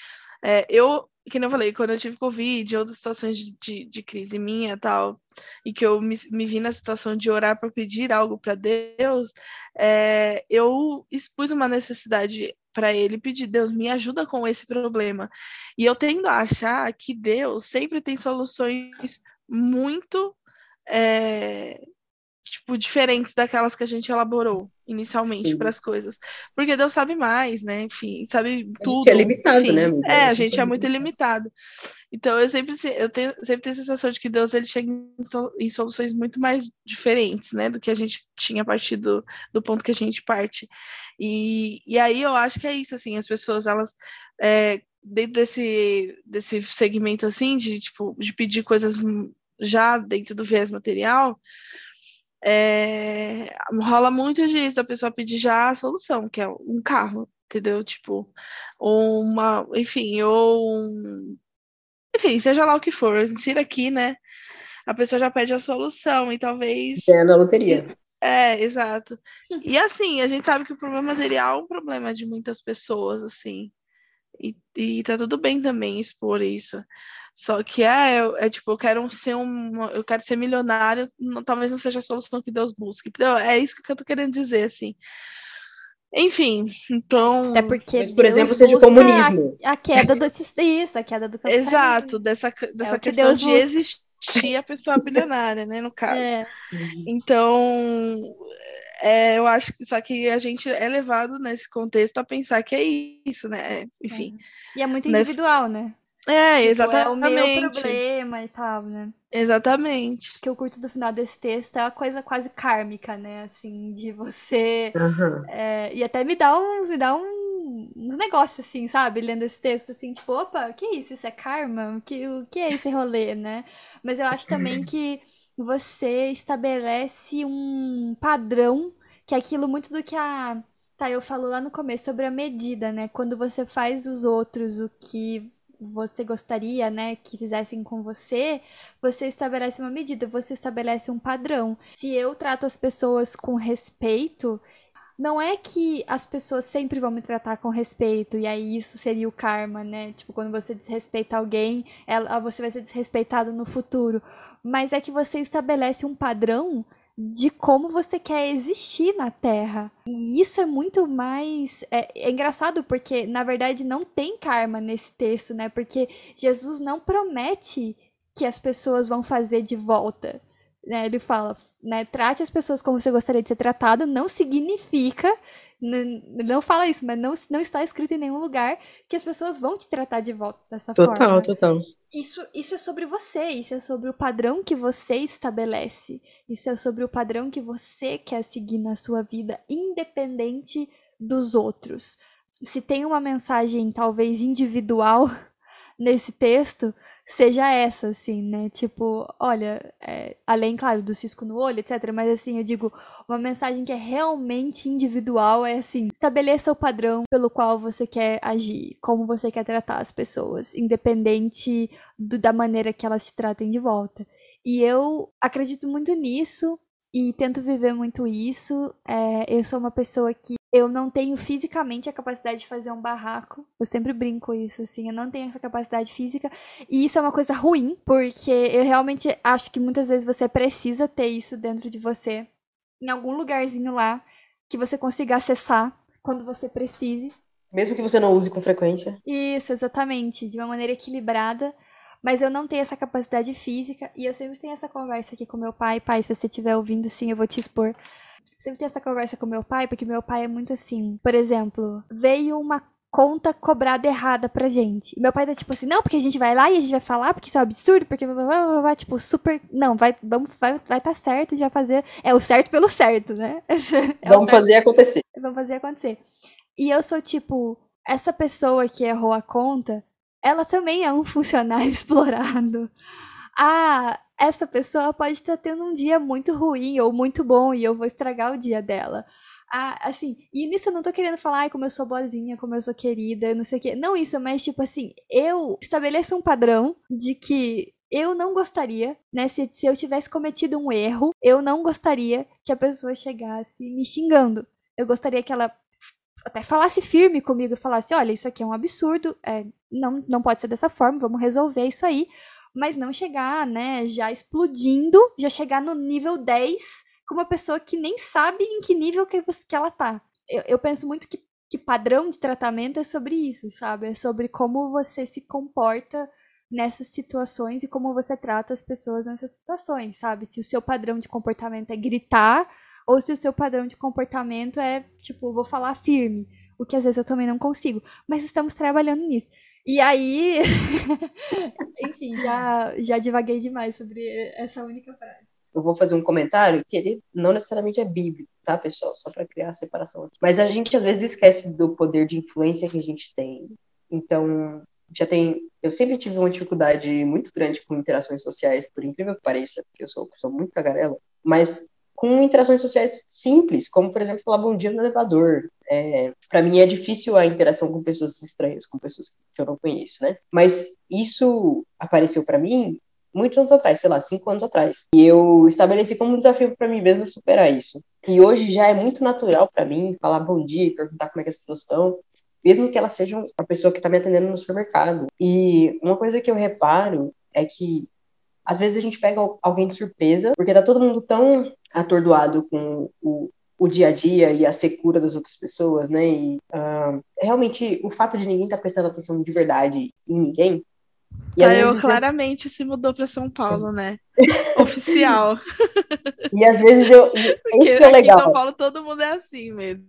É, eu, que eu falei, quando eu tive Covid, outras situações de, de, de crise minha tal, e que eu me, me vi na situação de orar para pedir algo para Deus, é, eu expus uma necessidade para ele pedir, Deus, me ajuda com esse problema. E eu tendo a achar que Deus sempre tem soluções muito é, tipo, diferentes daquelas que a gente elaborou inicialmente para as coisas. Porque Deus sabe mais, né? Enfim, sabe tudo. A gente é limitado, enfim. né? É, a gente, a gente é, é muito limitado. Então eu sempre eu tenho, sempre tenho a sensação de que Deus ele chega em, soluções muito mais diferentes, né, do que a gente tinha a partir do, do ponto que a gente parte. E, e aí eu acho que é isso, assim, as pessoas elas é, dentro desse desse segmento assim de tipo de pedir coisas já dentro do viés material, é, rola muito disso da pessoa pedir já a solução, que é um carro, entendeu? Tipo, ou uma, enfim, ou um, enfim, seja lá o que for, insira aqui, né? A pessoa já pede a solução e talvez. É na loteria. É, exato. E assim, a gente sabe que o problema material é um problema de muitas pessoas, assim. E, e tá tudo bem também expor isso. Só que é, é tipo, eu quero ser um. Eu quero ser milionário, não, talvez não seja a solução que Deus busque. Então, é isso que eu tô querendo dizer, assim. Enfim, então. Até porque. Mas, por Deus exemplo, seja o comunismo. A, a, queda do isso, a queda do Exato, dessa, dessa é questão Deus de busca. existir a pessoa bilionária, né, no caso. É. Então, é, eu acho que só que a gente é levado nesse contexto a pensar que é isso, né? Enfim. É. E é muito né? individual, né? É, tipo, exatamente. É o meu problema e tal, né? Exatamente. Que eu curto do final desse texto é uma coisa quase kármica, né? Assim, de você. Uhum. É, e até me dá uns, me dá um, uns negócios, assim, sabe? Lendo esse texto, assim, tipo, opa, o que é isso? Isso é karma? O que, o que é esse rolê, né? Mas eu acho também [LAUGHS] que você estabelece um padrão, que é aquilo muito do que a. Tá, eu falo lá no começo sobre a medida, né? Quando você faz os outros o que você gostaria, né, que fizessem com você, você estabelece uma medida, você estabelece um padrão. Se eu trato as pessoas com respeito, não é que as pessoas sempre vão me tratar com respeito e aí isso seria o karma, né? Tipo, quando você desrespeita alguém, ela, você vai ser desrespeitado no futuro. Mas é que você estabelece um padrão de como você quer existir na Terra. E isso é muito mais. É, é, engraçado porque, na verdade, não tem karma nesse texto, né? Porque Jesus não promete que as pessoas vão fazer de volta. Né? Ele fala, né? Trate as pessoas como você gostaria de ser tratado, não significa. Não fala isso, mas não, não está escrito em nenhum lugar que as pessoas vão te tratar de volta dessa total, forma. Total, total. Isso, isso é sobre você, isso é sobre o padrão que você estabelece. Isso é sobre o padrão que você quer seguir na sua vida, independente dos outros. Se tem uma mensagem talvez individual [LAUGHS] nesse texto, seja essa, assim, né? Tipo, olha, é, além, claro, do cisco no olho, etc. Mas, assim, eu digo, uma mensagem que é realmente individual é assim: estabeleça o padrão pelo qual você quer agir, como você quer tratar as pessoas, independente do, da maneira que elas te tratem de volta. E eu acredito muito nisso e tento viver muito isso. É, eu sou uma pessoa que eu não tenho fisicamente a capacidade de fazer um barraco. Eu sempre brinco isso, assim. Eu não tenho essa capacidade física. E isso é uma coisa ruim, porque eu realmente acho que muitas vezes você precisa ter isso dentro de você. Em algum lugarzinho lá que você consiga acessar quando você precise. Mesmo que você não use com frequência. Isso, exatamente. De uma maneira equilibrada. Mas eu não tenho essa capacidade física. E eu sempre tenho essa conversa aqui com meu pai. Pai, se você estiver ouvindo, sim, eu vou te expor sempre tenho essa conversa com meu pai, porque meu pai é muito assim. Por exemplo, veio uma conta cobrada errada pra gente. Meu pai tá tipo assim, não, porque a gente vai lá e a gente vai falar, porque isso é um absurdo, porque vai, tipo, super. Não, vai, vamos, vai, vai tá certo, já fazer. É o certo pelo certo, né? [LAUGHS] É vamos fazer acontecer. Vamos fazer acontecer. E eu sou tipo, essa pessoa que errou a conta, ela também é um funcionário [LAUGHS] explorado. Ah, essa pessoa pode estar tendo um dia muito ruim ou muito bom e eu vou estragar o dia dela. Ah, assim, e nisso eu não tô querendo falar ai, como eu sou boazinha, como eu sou querida, não sei o quê. Não isso, mas tipo assim, eu estabeleço um padrão de que eu não gostaria, né, se, se eu tivesse cometido um erro, eu não gostaria que a pessoa chegasse me xingando. Eu gostaria que ela até falasse firme comigo, falasse, olha, isso aqui é um absurdo, é, não, não pode ser dessa forma, vamos resolver isso aí mas não chegar, né, já explodindo, já chegar no nível 10 com uma pessoa que nem sabe em que nível que, que ela tá. Eu, eu penso muito que, que padrão de tratamento é sobre isso, sabe? É sobre como você se comporta nessas situações e como você trata as pessoas nessas situações, sabe? Se o seu padrão de comportamento é gritar ou se o seu padrão de comportamento é, tipo, vou falar firme, o que às vezes eu também não consigo, mas estamos trabalhando nisso. E aí, [LAUGHS] enfim, já, já divaguei demais sobre essa única frase. Eu vou fazer um comentário que ele não necessariamente é bíblico, tá, pessoal? Só para criar a separação aqui. Mas a gente às vezes esquece do poder de influência que a gente tem. Então, já tem. Eu sempre tive uma dificuldade muito grande com interações sociais, por incrível que pareça, porque eu sou, sou muito tagarela. Mas com interações sociais simples, como, por exemplo, falar bom dia no elevador. É, para mim é difícil a interação com pessoas estranhas, com pessoas que eu não conheço, né? Mas isso apareceu para mim muitos anos atrás, sei lá, cinco anos atrás. E eu estabeleci como um desafio para mim mesmo superar isso. E hoje já é muito natural para mim falar bom dia, perguntar como é que as pessoas estão, mesmo que elas sejam a pessoa que está me atendendo no supermercado. E uma coisa que eu reparo é que às vezes a gente pega alguém de surpresa, porque tá todo mundo tão atordoado com o, o dia a dia e a secura das outras pessoas, né? E uh, realmente o fato de ninguém estar tá prestando atenção de verdade em ninguém e Caio claramente se mudou para São Paulo, né? [LAUGHS] Oficial. E às vezes eu. Isso é legal. Em São Paulo todo mundo é assim mesmo.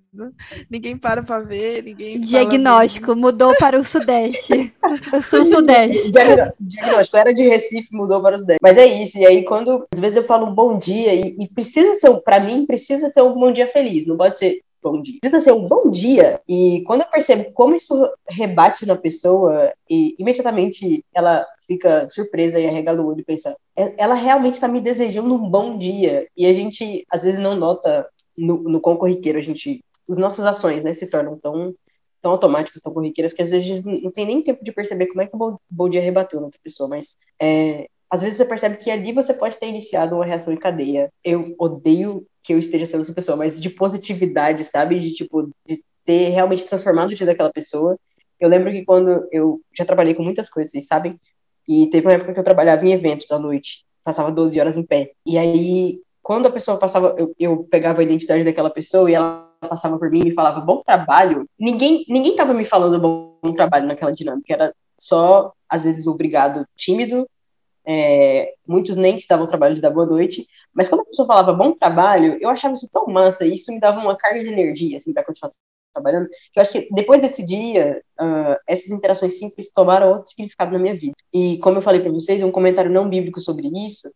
Ninguém para para ver, ninguém. Diagnóstico, mudou para o Sudeste. Eu sou Sudeste. Diagnóstico, era de Recife, mudou para o Sudeste. Mas é isso. E aí, quando às vezes eu falo um bom dia, e, e precisa ser, para mim, precisa ser um bom dia feliz. Não pode ser bom dia. Precisa ser um bom dia. E quando eu percebo como isso rebate na pessoa, e imediatamente ela fica surpresa e arregala o olho e pensa, é, ela realmente está me desejando um bom dia. E a gente, às vezes, não nota no, no quão corriqueiro a gente. As nossas ações, né, se tornam tão, tão automáticas, tão corriqueiras, que às vezes não tem nem tempo de perceber como é que o bom, bom dia rebateu na outra pessoa. Mas é, às vezes você percebe que ali você pode ter iniciado uma reação em cadeia. Eu odeio que eu esteja sendo essa pessoa, mas de positividade, sabe? De tipo, de ter realmente transformado o dia daquela pessoa. Eu lembro que quando eu já trabalhei com muitas coisas, vocês sabem, e teve uma época que eu trabalhava em eventos à noite, passava 12 horas em pé. E aí, quando a pessoa passava, eu, eu pegava a identidade daquela pessoa e ela passava por mim e falava bom trabalho, ninguém ninguém tava me falando bom trabalho naquela dinâmica, era só às vezes obrigado tímido é, muitos nem se davam o trabalho de dar boa noite, mas quando a pessoa falava bom trabalho, eu achava isso tão massa, e isso me dava uma carga de energia, assim, para continuar trabalhando, eu acho que depois desse dia, uh, essas interações simples tomaram outro significado na minha vida. E como eu falei para vocês, um comentário não bíblico sobre isso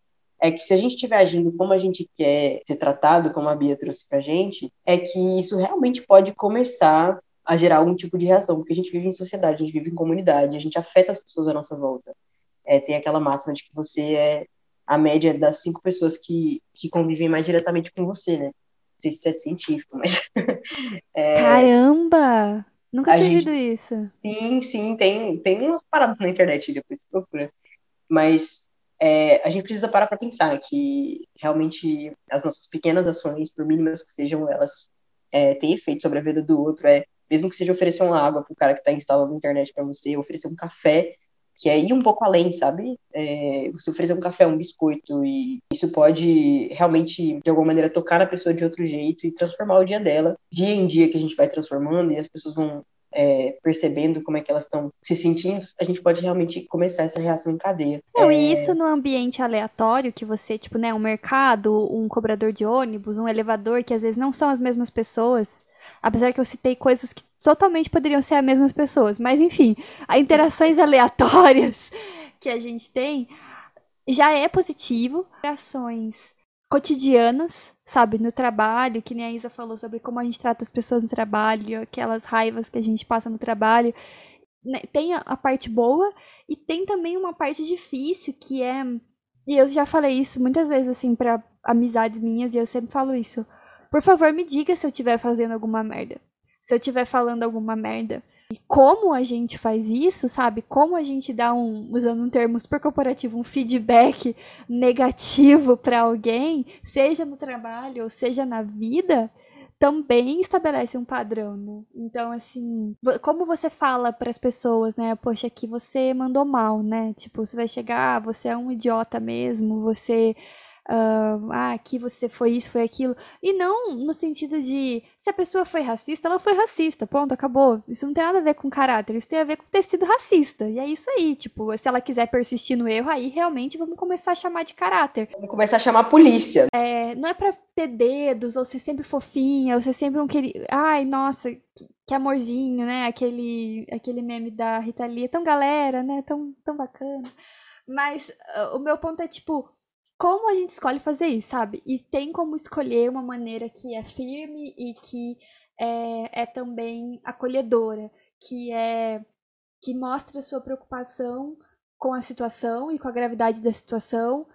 é que se a gente estiver agindo como a gente quer ser tratado, como a Bia trouxe pra gente, é que isso realmente pode começar a gerar algum tipo de reação, porque a gente vive em sociedade, a gente vive em comunidade, a gente afeta as pessoas à nossa volta. É, tem aquela máxima de que você é a média das cinco pessoas que, que convivem mais diretamente com você, né? Não sei se isso é científico, mas. [LAUGHS] é, Caramba! Nunca tinha gente... isso. Sim, sim, tem, tem umas paradas na internet, depois você procura. Mas é, a gente precisa parar para pensar que realmente as nossas pequenas ações, por mínimas que sejam, elas é, têm efeito sobre a vida do outro. É, mesmo que seja oferecer uma água para o cara que está instalando na internet para você, oferecer um café, que é ir um pouco além, sabe? É, você oferecer um café, um biscoito, e isso pode realmente, de alguma maneira, tocar na pessoa de outro jeito e transformar o dia dela. Dia em dia que a gente vai transformando e as pessoas vão é, percebendo como é que elas estão se sentindo, a gente pode realmente começar essa reação em cadeia. Não, é... e isso no ambiente aleatório, que você, tipo, né, um mercado, um cobrador de ônibus, um elevador, que às vezes não são as mesmas pessoas, apesar que eu citei coisas que totalmente poderiam ser as mesmas pessoas. Mas enfim, as interações aleatórias [LAUGHS] que a gente tem já é positivo. Interações cotidianas, sabe, no trabalho, que nem a Isa falou sobre como a gente trata as pessoas no trabalho, aquelas raivas que a gente passa no trabalho. Né, tem a parte boa e tem também uma parte difícil que é. E eu já falei isso muitas vezes, assim, para amizades minhas, e eu sempre falo isso. Por favor, me diga se eu estiver fazendo alguma merda se eu estiver falando alguma merda. E como a gente faz isso, sabe? Como a gente dá um, usando um termo super corporativo, um feedback negativo para alguém, seja no trabalho ou seja na vida, também estabelece um padrão, né? Então, assim, como você fala para as pessoas, né? Poxa, aqui você mandou mal, né? Tipo, você vai chegar, ah, você é um idiota mesmo, você uh, ah, aqui você foi isso, foi aquilo. E não no sentido de se a pessoa foi racista, ela foi racista, pronto, acabou. Isso não tem nada a ver com caráter, isso tem a ver com ter sido racista. E é isso aí, tipo, se ela quiser persistir no erro, aí realmente vamos começar a chamar de caráter. Vamos começar a chamar a polícia. É, não é pra ter dedos, ou ser sempre fofinha, ou ser sempre um querido. Ai, nossa, que, que, amorzinho, né? Aquele, aquele meme da Rita Lee, tão galera, né? Tão, tão bacana. Mas uh, o meu ponto é, tipo, como a gente escolhe fazer isso, sabe? E tem como escolher uma maneira que é firme e que é, é também acolhedora, que é que mostra sua preocupação com a situação e com a gravidade da situação,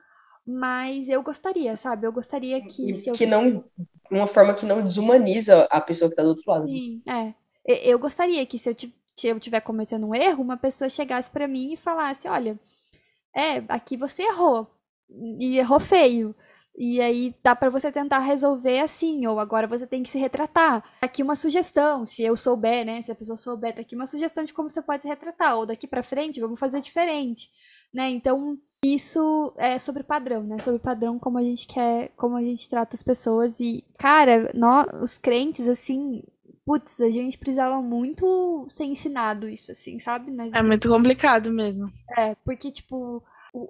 mas eu gostaria, sabe? Eu gostaria que se eu que não uma forma que não desumaniza a pessoa que está do outro lado. Sim, é. Eu gostaria que se eu se eu estiver cometendo um erro, uma pessoa chegasse para mim e falasse, olha, é, aqui você errou, e errou feio. E aí dá para você tentar resolver assim, ou agora você tem que se retratar. Aqui uma sugestão, se eu souber, né? Se a pessoa souber, tá aqui uma sugestão de como você pode se retratar, ou daqui para frente vamos fazer diferente, né? Então, isso é sobre padrão, né? Sobre padrão como a gente quer, como a gente trata as pessoas e, cara, nós, os crentes assim, putz, a gente precisava muito ser ensinado isso assim, sabe? Mas, é muito complicado mesmo. É, porque tipo,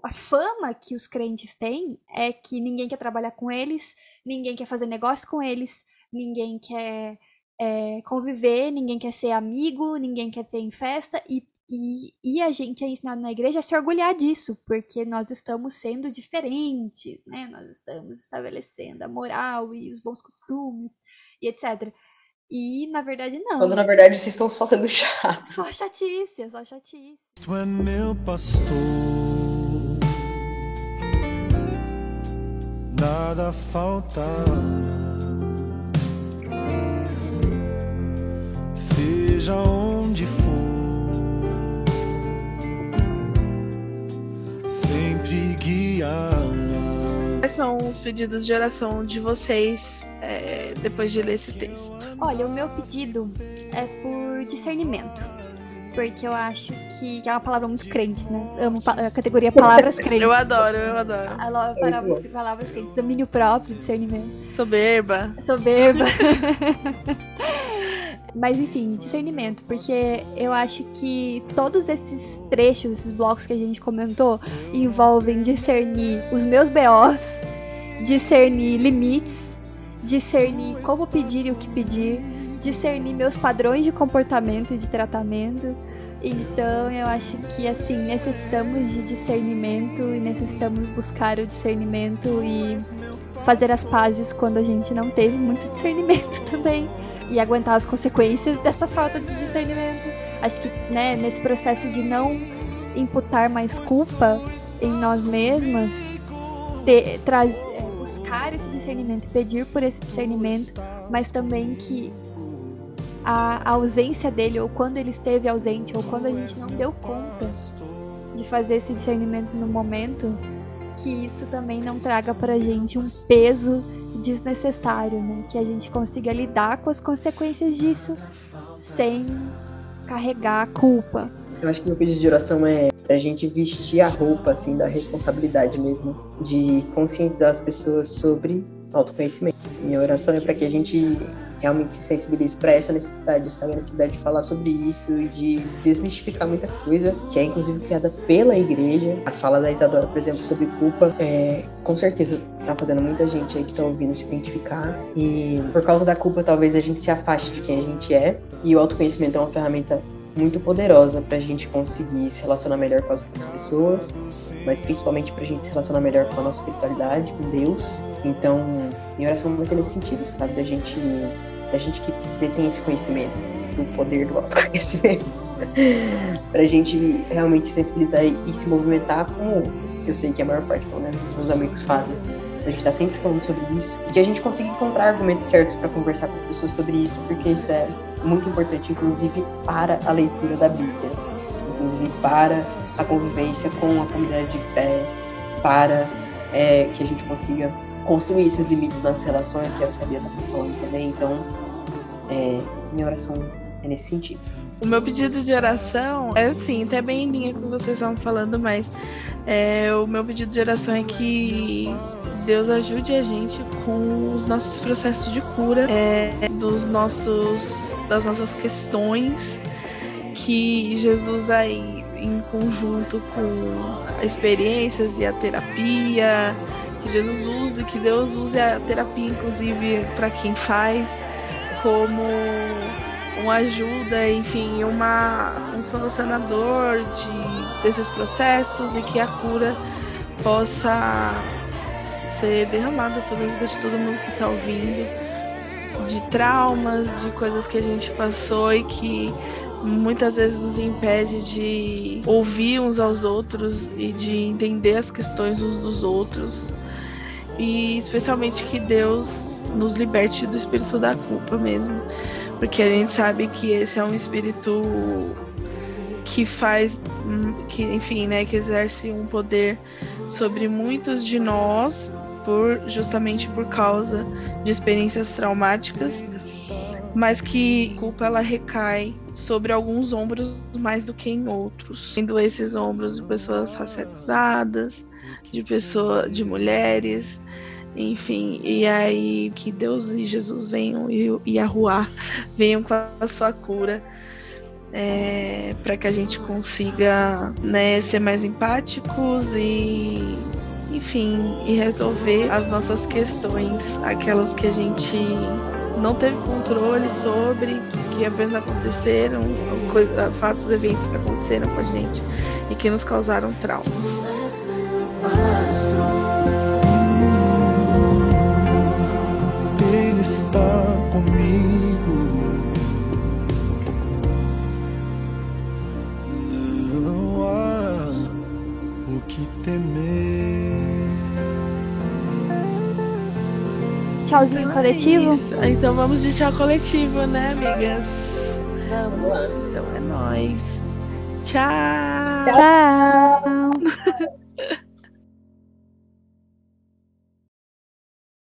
a fama que os crentes têm é que ninguém quer trabalhar com eles, ninguém quer fazer negócio com eles, ninguém quer é, conviver, ninguém quer ser amigo, ninguém quer ter em festa e, e, e, a gente é ensinado na igreja a se orgulhar disso, porque nós estamos sendo diferentes, né? Nós estamos estabelecendo a moral e os bons costumes e etc. E na verdade não. Quando na verdade vocês estão só sendo [LAUGHS] chatos. Só chatice, só chatice. É meu pastor. Nada faltará. Seja onde for, sempre guiará. Quais são os pedidos de oração de vocês é, depois de ler esse texto? Olha, o meu pedido é por discernimento porque eu acho que, é uma palavra muito crente, né? Amo a categoria palavras [LAUGHS] crentes. Eu adoro, eu adoro. A palavras, palavras crentes, domínio próprio, discernimento. Soberba. Soberba. [LAUGHS] Mas enfim, discernimento, porque eu acho que todos esses trechos, esses blocos que a gente comentou, envolvem discernir os meus BOs, discernir limites, discernir como pedir e o que pedir, discernir meus padrões de comportamento e de tratamento. Então eu acho que assim necessitamos de discernimento e necessitamos buscar o discernimento e fazer as pazes quando a gente não teve muito discernimento [LAUGHS] também e aguentar as consequências dessa falta de discernimento. Acho que né, nesse processo de não imputar mais culpa em nós mesmas, ter, é, buscar esse discernimento, pedir por esse discernimento, mas também que a ausência dele, ou quando ele esteve ausente, ou quando a gente não deu conta de fazer esse discernimento no momento, que isso também não traga pra gente um peso desnecessário, né? Que a gente consiga lidar com as consequências disso sem carregar a culpa. Eu acho que meu pedido de oração é pra gente vestir a roupa, assim, da responsabilidade mesmo, de conscientizar as pessoas sobre autoconhecimento. Minha oração é para que a gente realmente se sensibilize para essa necessidade, sabe? A necessidade de falar sobre isso e de desmistificar muita coisa, que é inclusive criada pela igreja. A fala da Isadora, por exemplo, sobre culpa, é, com certeza tá fazendo muita gente aí que tá ouvindo se identificar. E por causa da culpa, talvez a gente se afaste de quem a gente é. E o autoconhecimento é uma ferramenta muito poderosa para a gente conseguir se relacionar melhor com as outras pessoas, mas principalmente para a gente se relacionar melhor com a nossa espiritualidade, com Deus. Então, minha oração vai ser nesse sentido, sabe? Da gente, da gente que detém esse conhecimento, do poder do autoconhecimento, [LAUGHS] para a gente realmente sensibilizar e se movimentar como eu sei que a maior parte, pelo menos, dos meus amigos fazem. A gente tá sempre falando sobre isso, e que a gente consiga encontrar argumentos certos para conversar com as pessoas sobre isso, porque isso é muito importante, inclusive para a leitura da Bíblia, inclusive para a convivência com a comunidade de fé, para é, que a gente consiga construir esses limites nas relações, que a Bia está falando também. Então, é, minha oração é nesse sentido. O meu pedido de oração é assim, até bem em linha com o que vocês estavam falando, mas é, o meu pedido de oração é que Deus ajude a gente com os nossos processos de cura, é, dos nossos, das nossas questões, que Jesus aí em conjunto com experiências e a terapia, que Jesus use, que Deus use a terapia inclusive para quem faz, como uma ajuda, enfim, uma, um solucionador de, desses processos e que a cura possa ser derramada sobre a vida de todo mundo que está ouvindo, de traumas, de coisas que a gente passou e que muitas vezes nos impede de ouvir uns aos outros e de entender as questões uns dos outros. E especialmente que Deus nos liberte do espírito da culpa mesmo. Porque a gente sabe que esse é um espírito que faz que enfim, né, que exerce um poder sobre muitos de nós por justamente por causa de experiências traumáticas, mas que a culpa ela recai sobre alguns ombros mais do que em outros, sendo esses ombros de pessoas racializadas, de pessoas, de mulheres, enfim, e aí que Deus e Jesus venham e, e a Ruá venham com a sua cura. É, para que a gente consiga né, ser mais empáticos e enfim, e resolver as nossas questões, aquelas que a gente não teve controle sobre, que apenas aconteceram, fatos, eventos que aconteceram com a gente e que nos causaram traumas. Ele está comigo. Não há o que temer. Tchauzinho coletivo? Então vamos de tchau coletivo, né, amigas? Vamos. Então é nóis. Tchau! Tchau! [LAUGHS]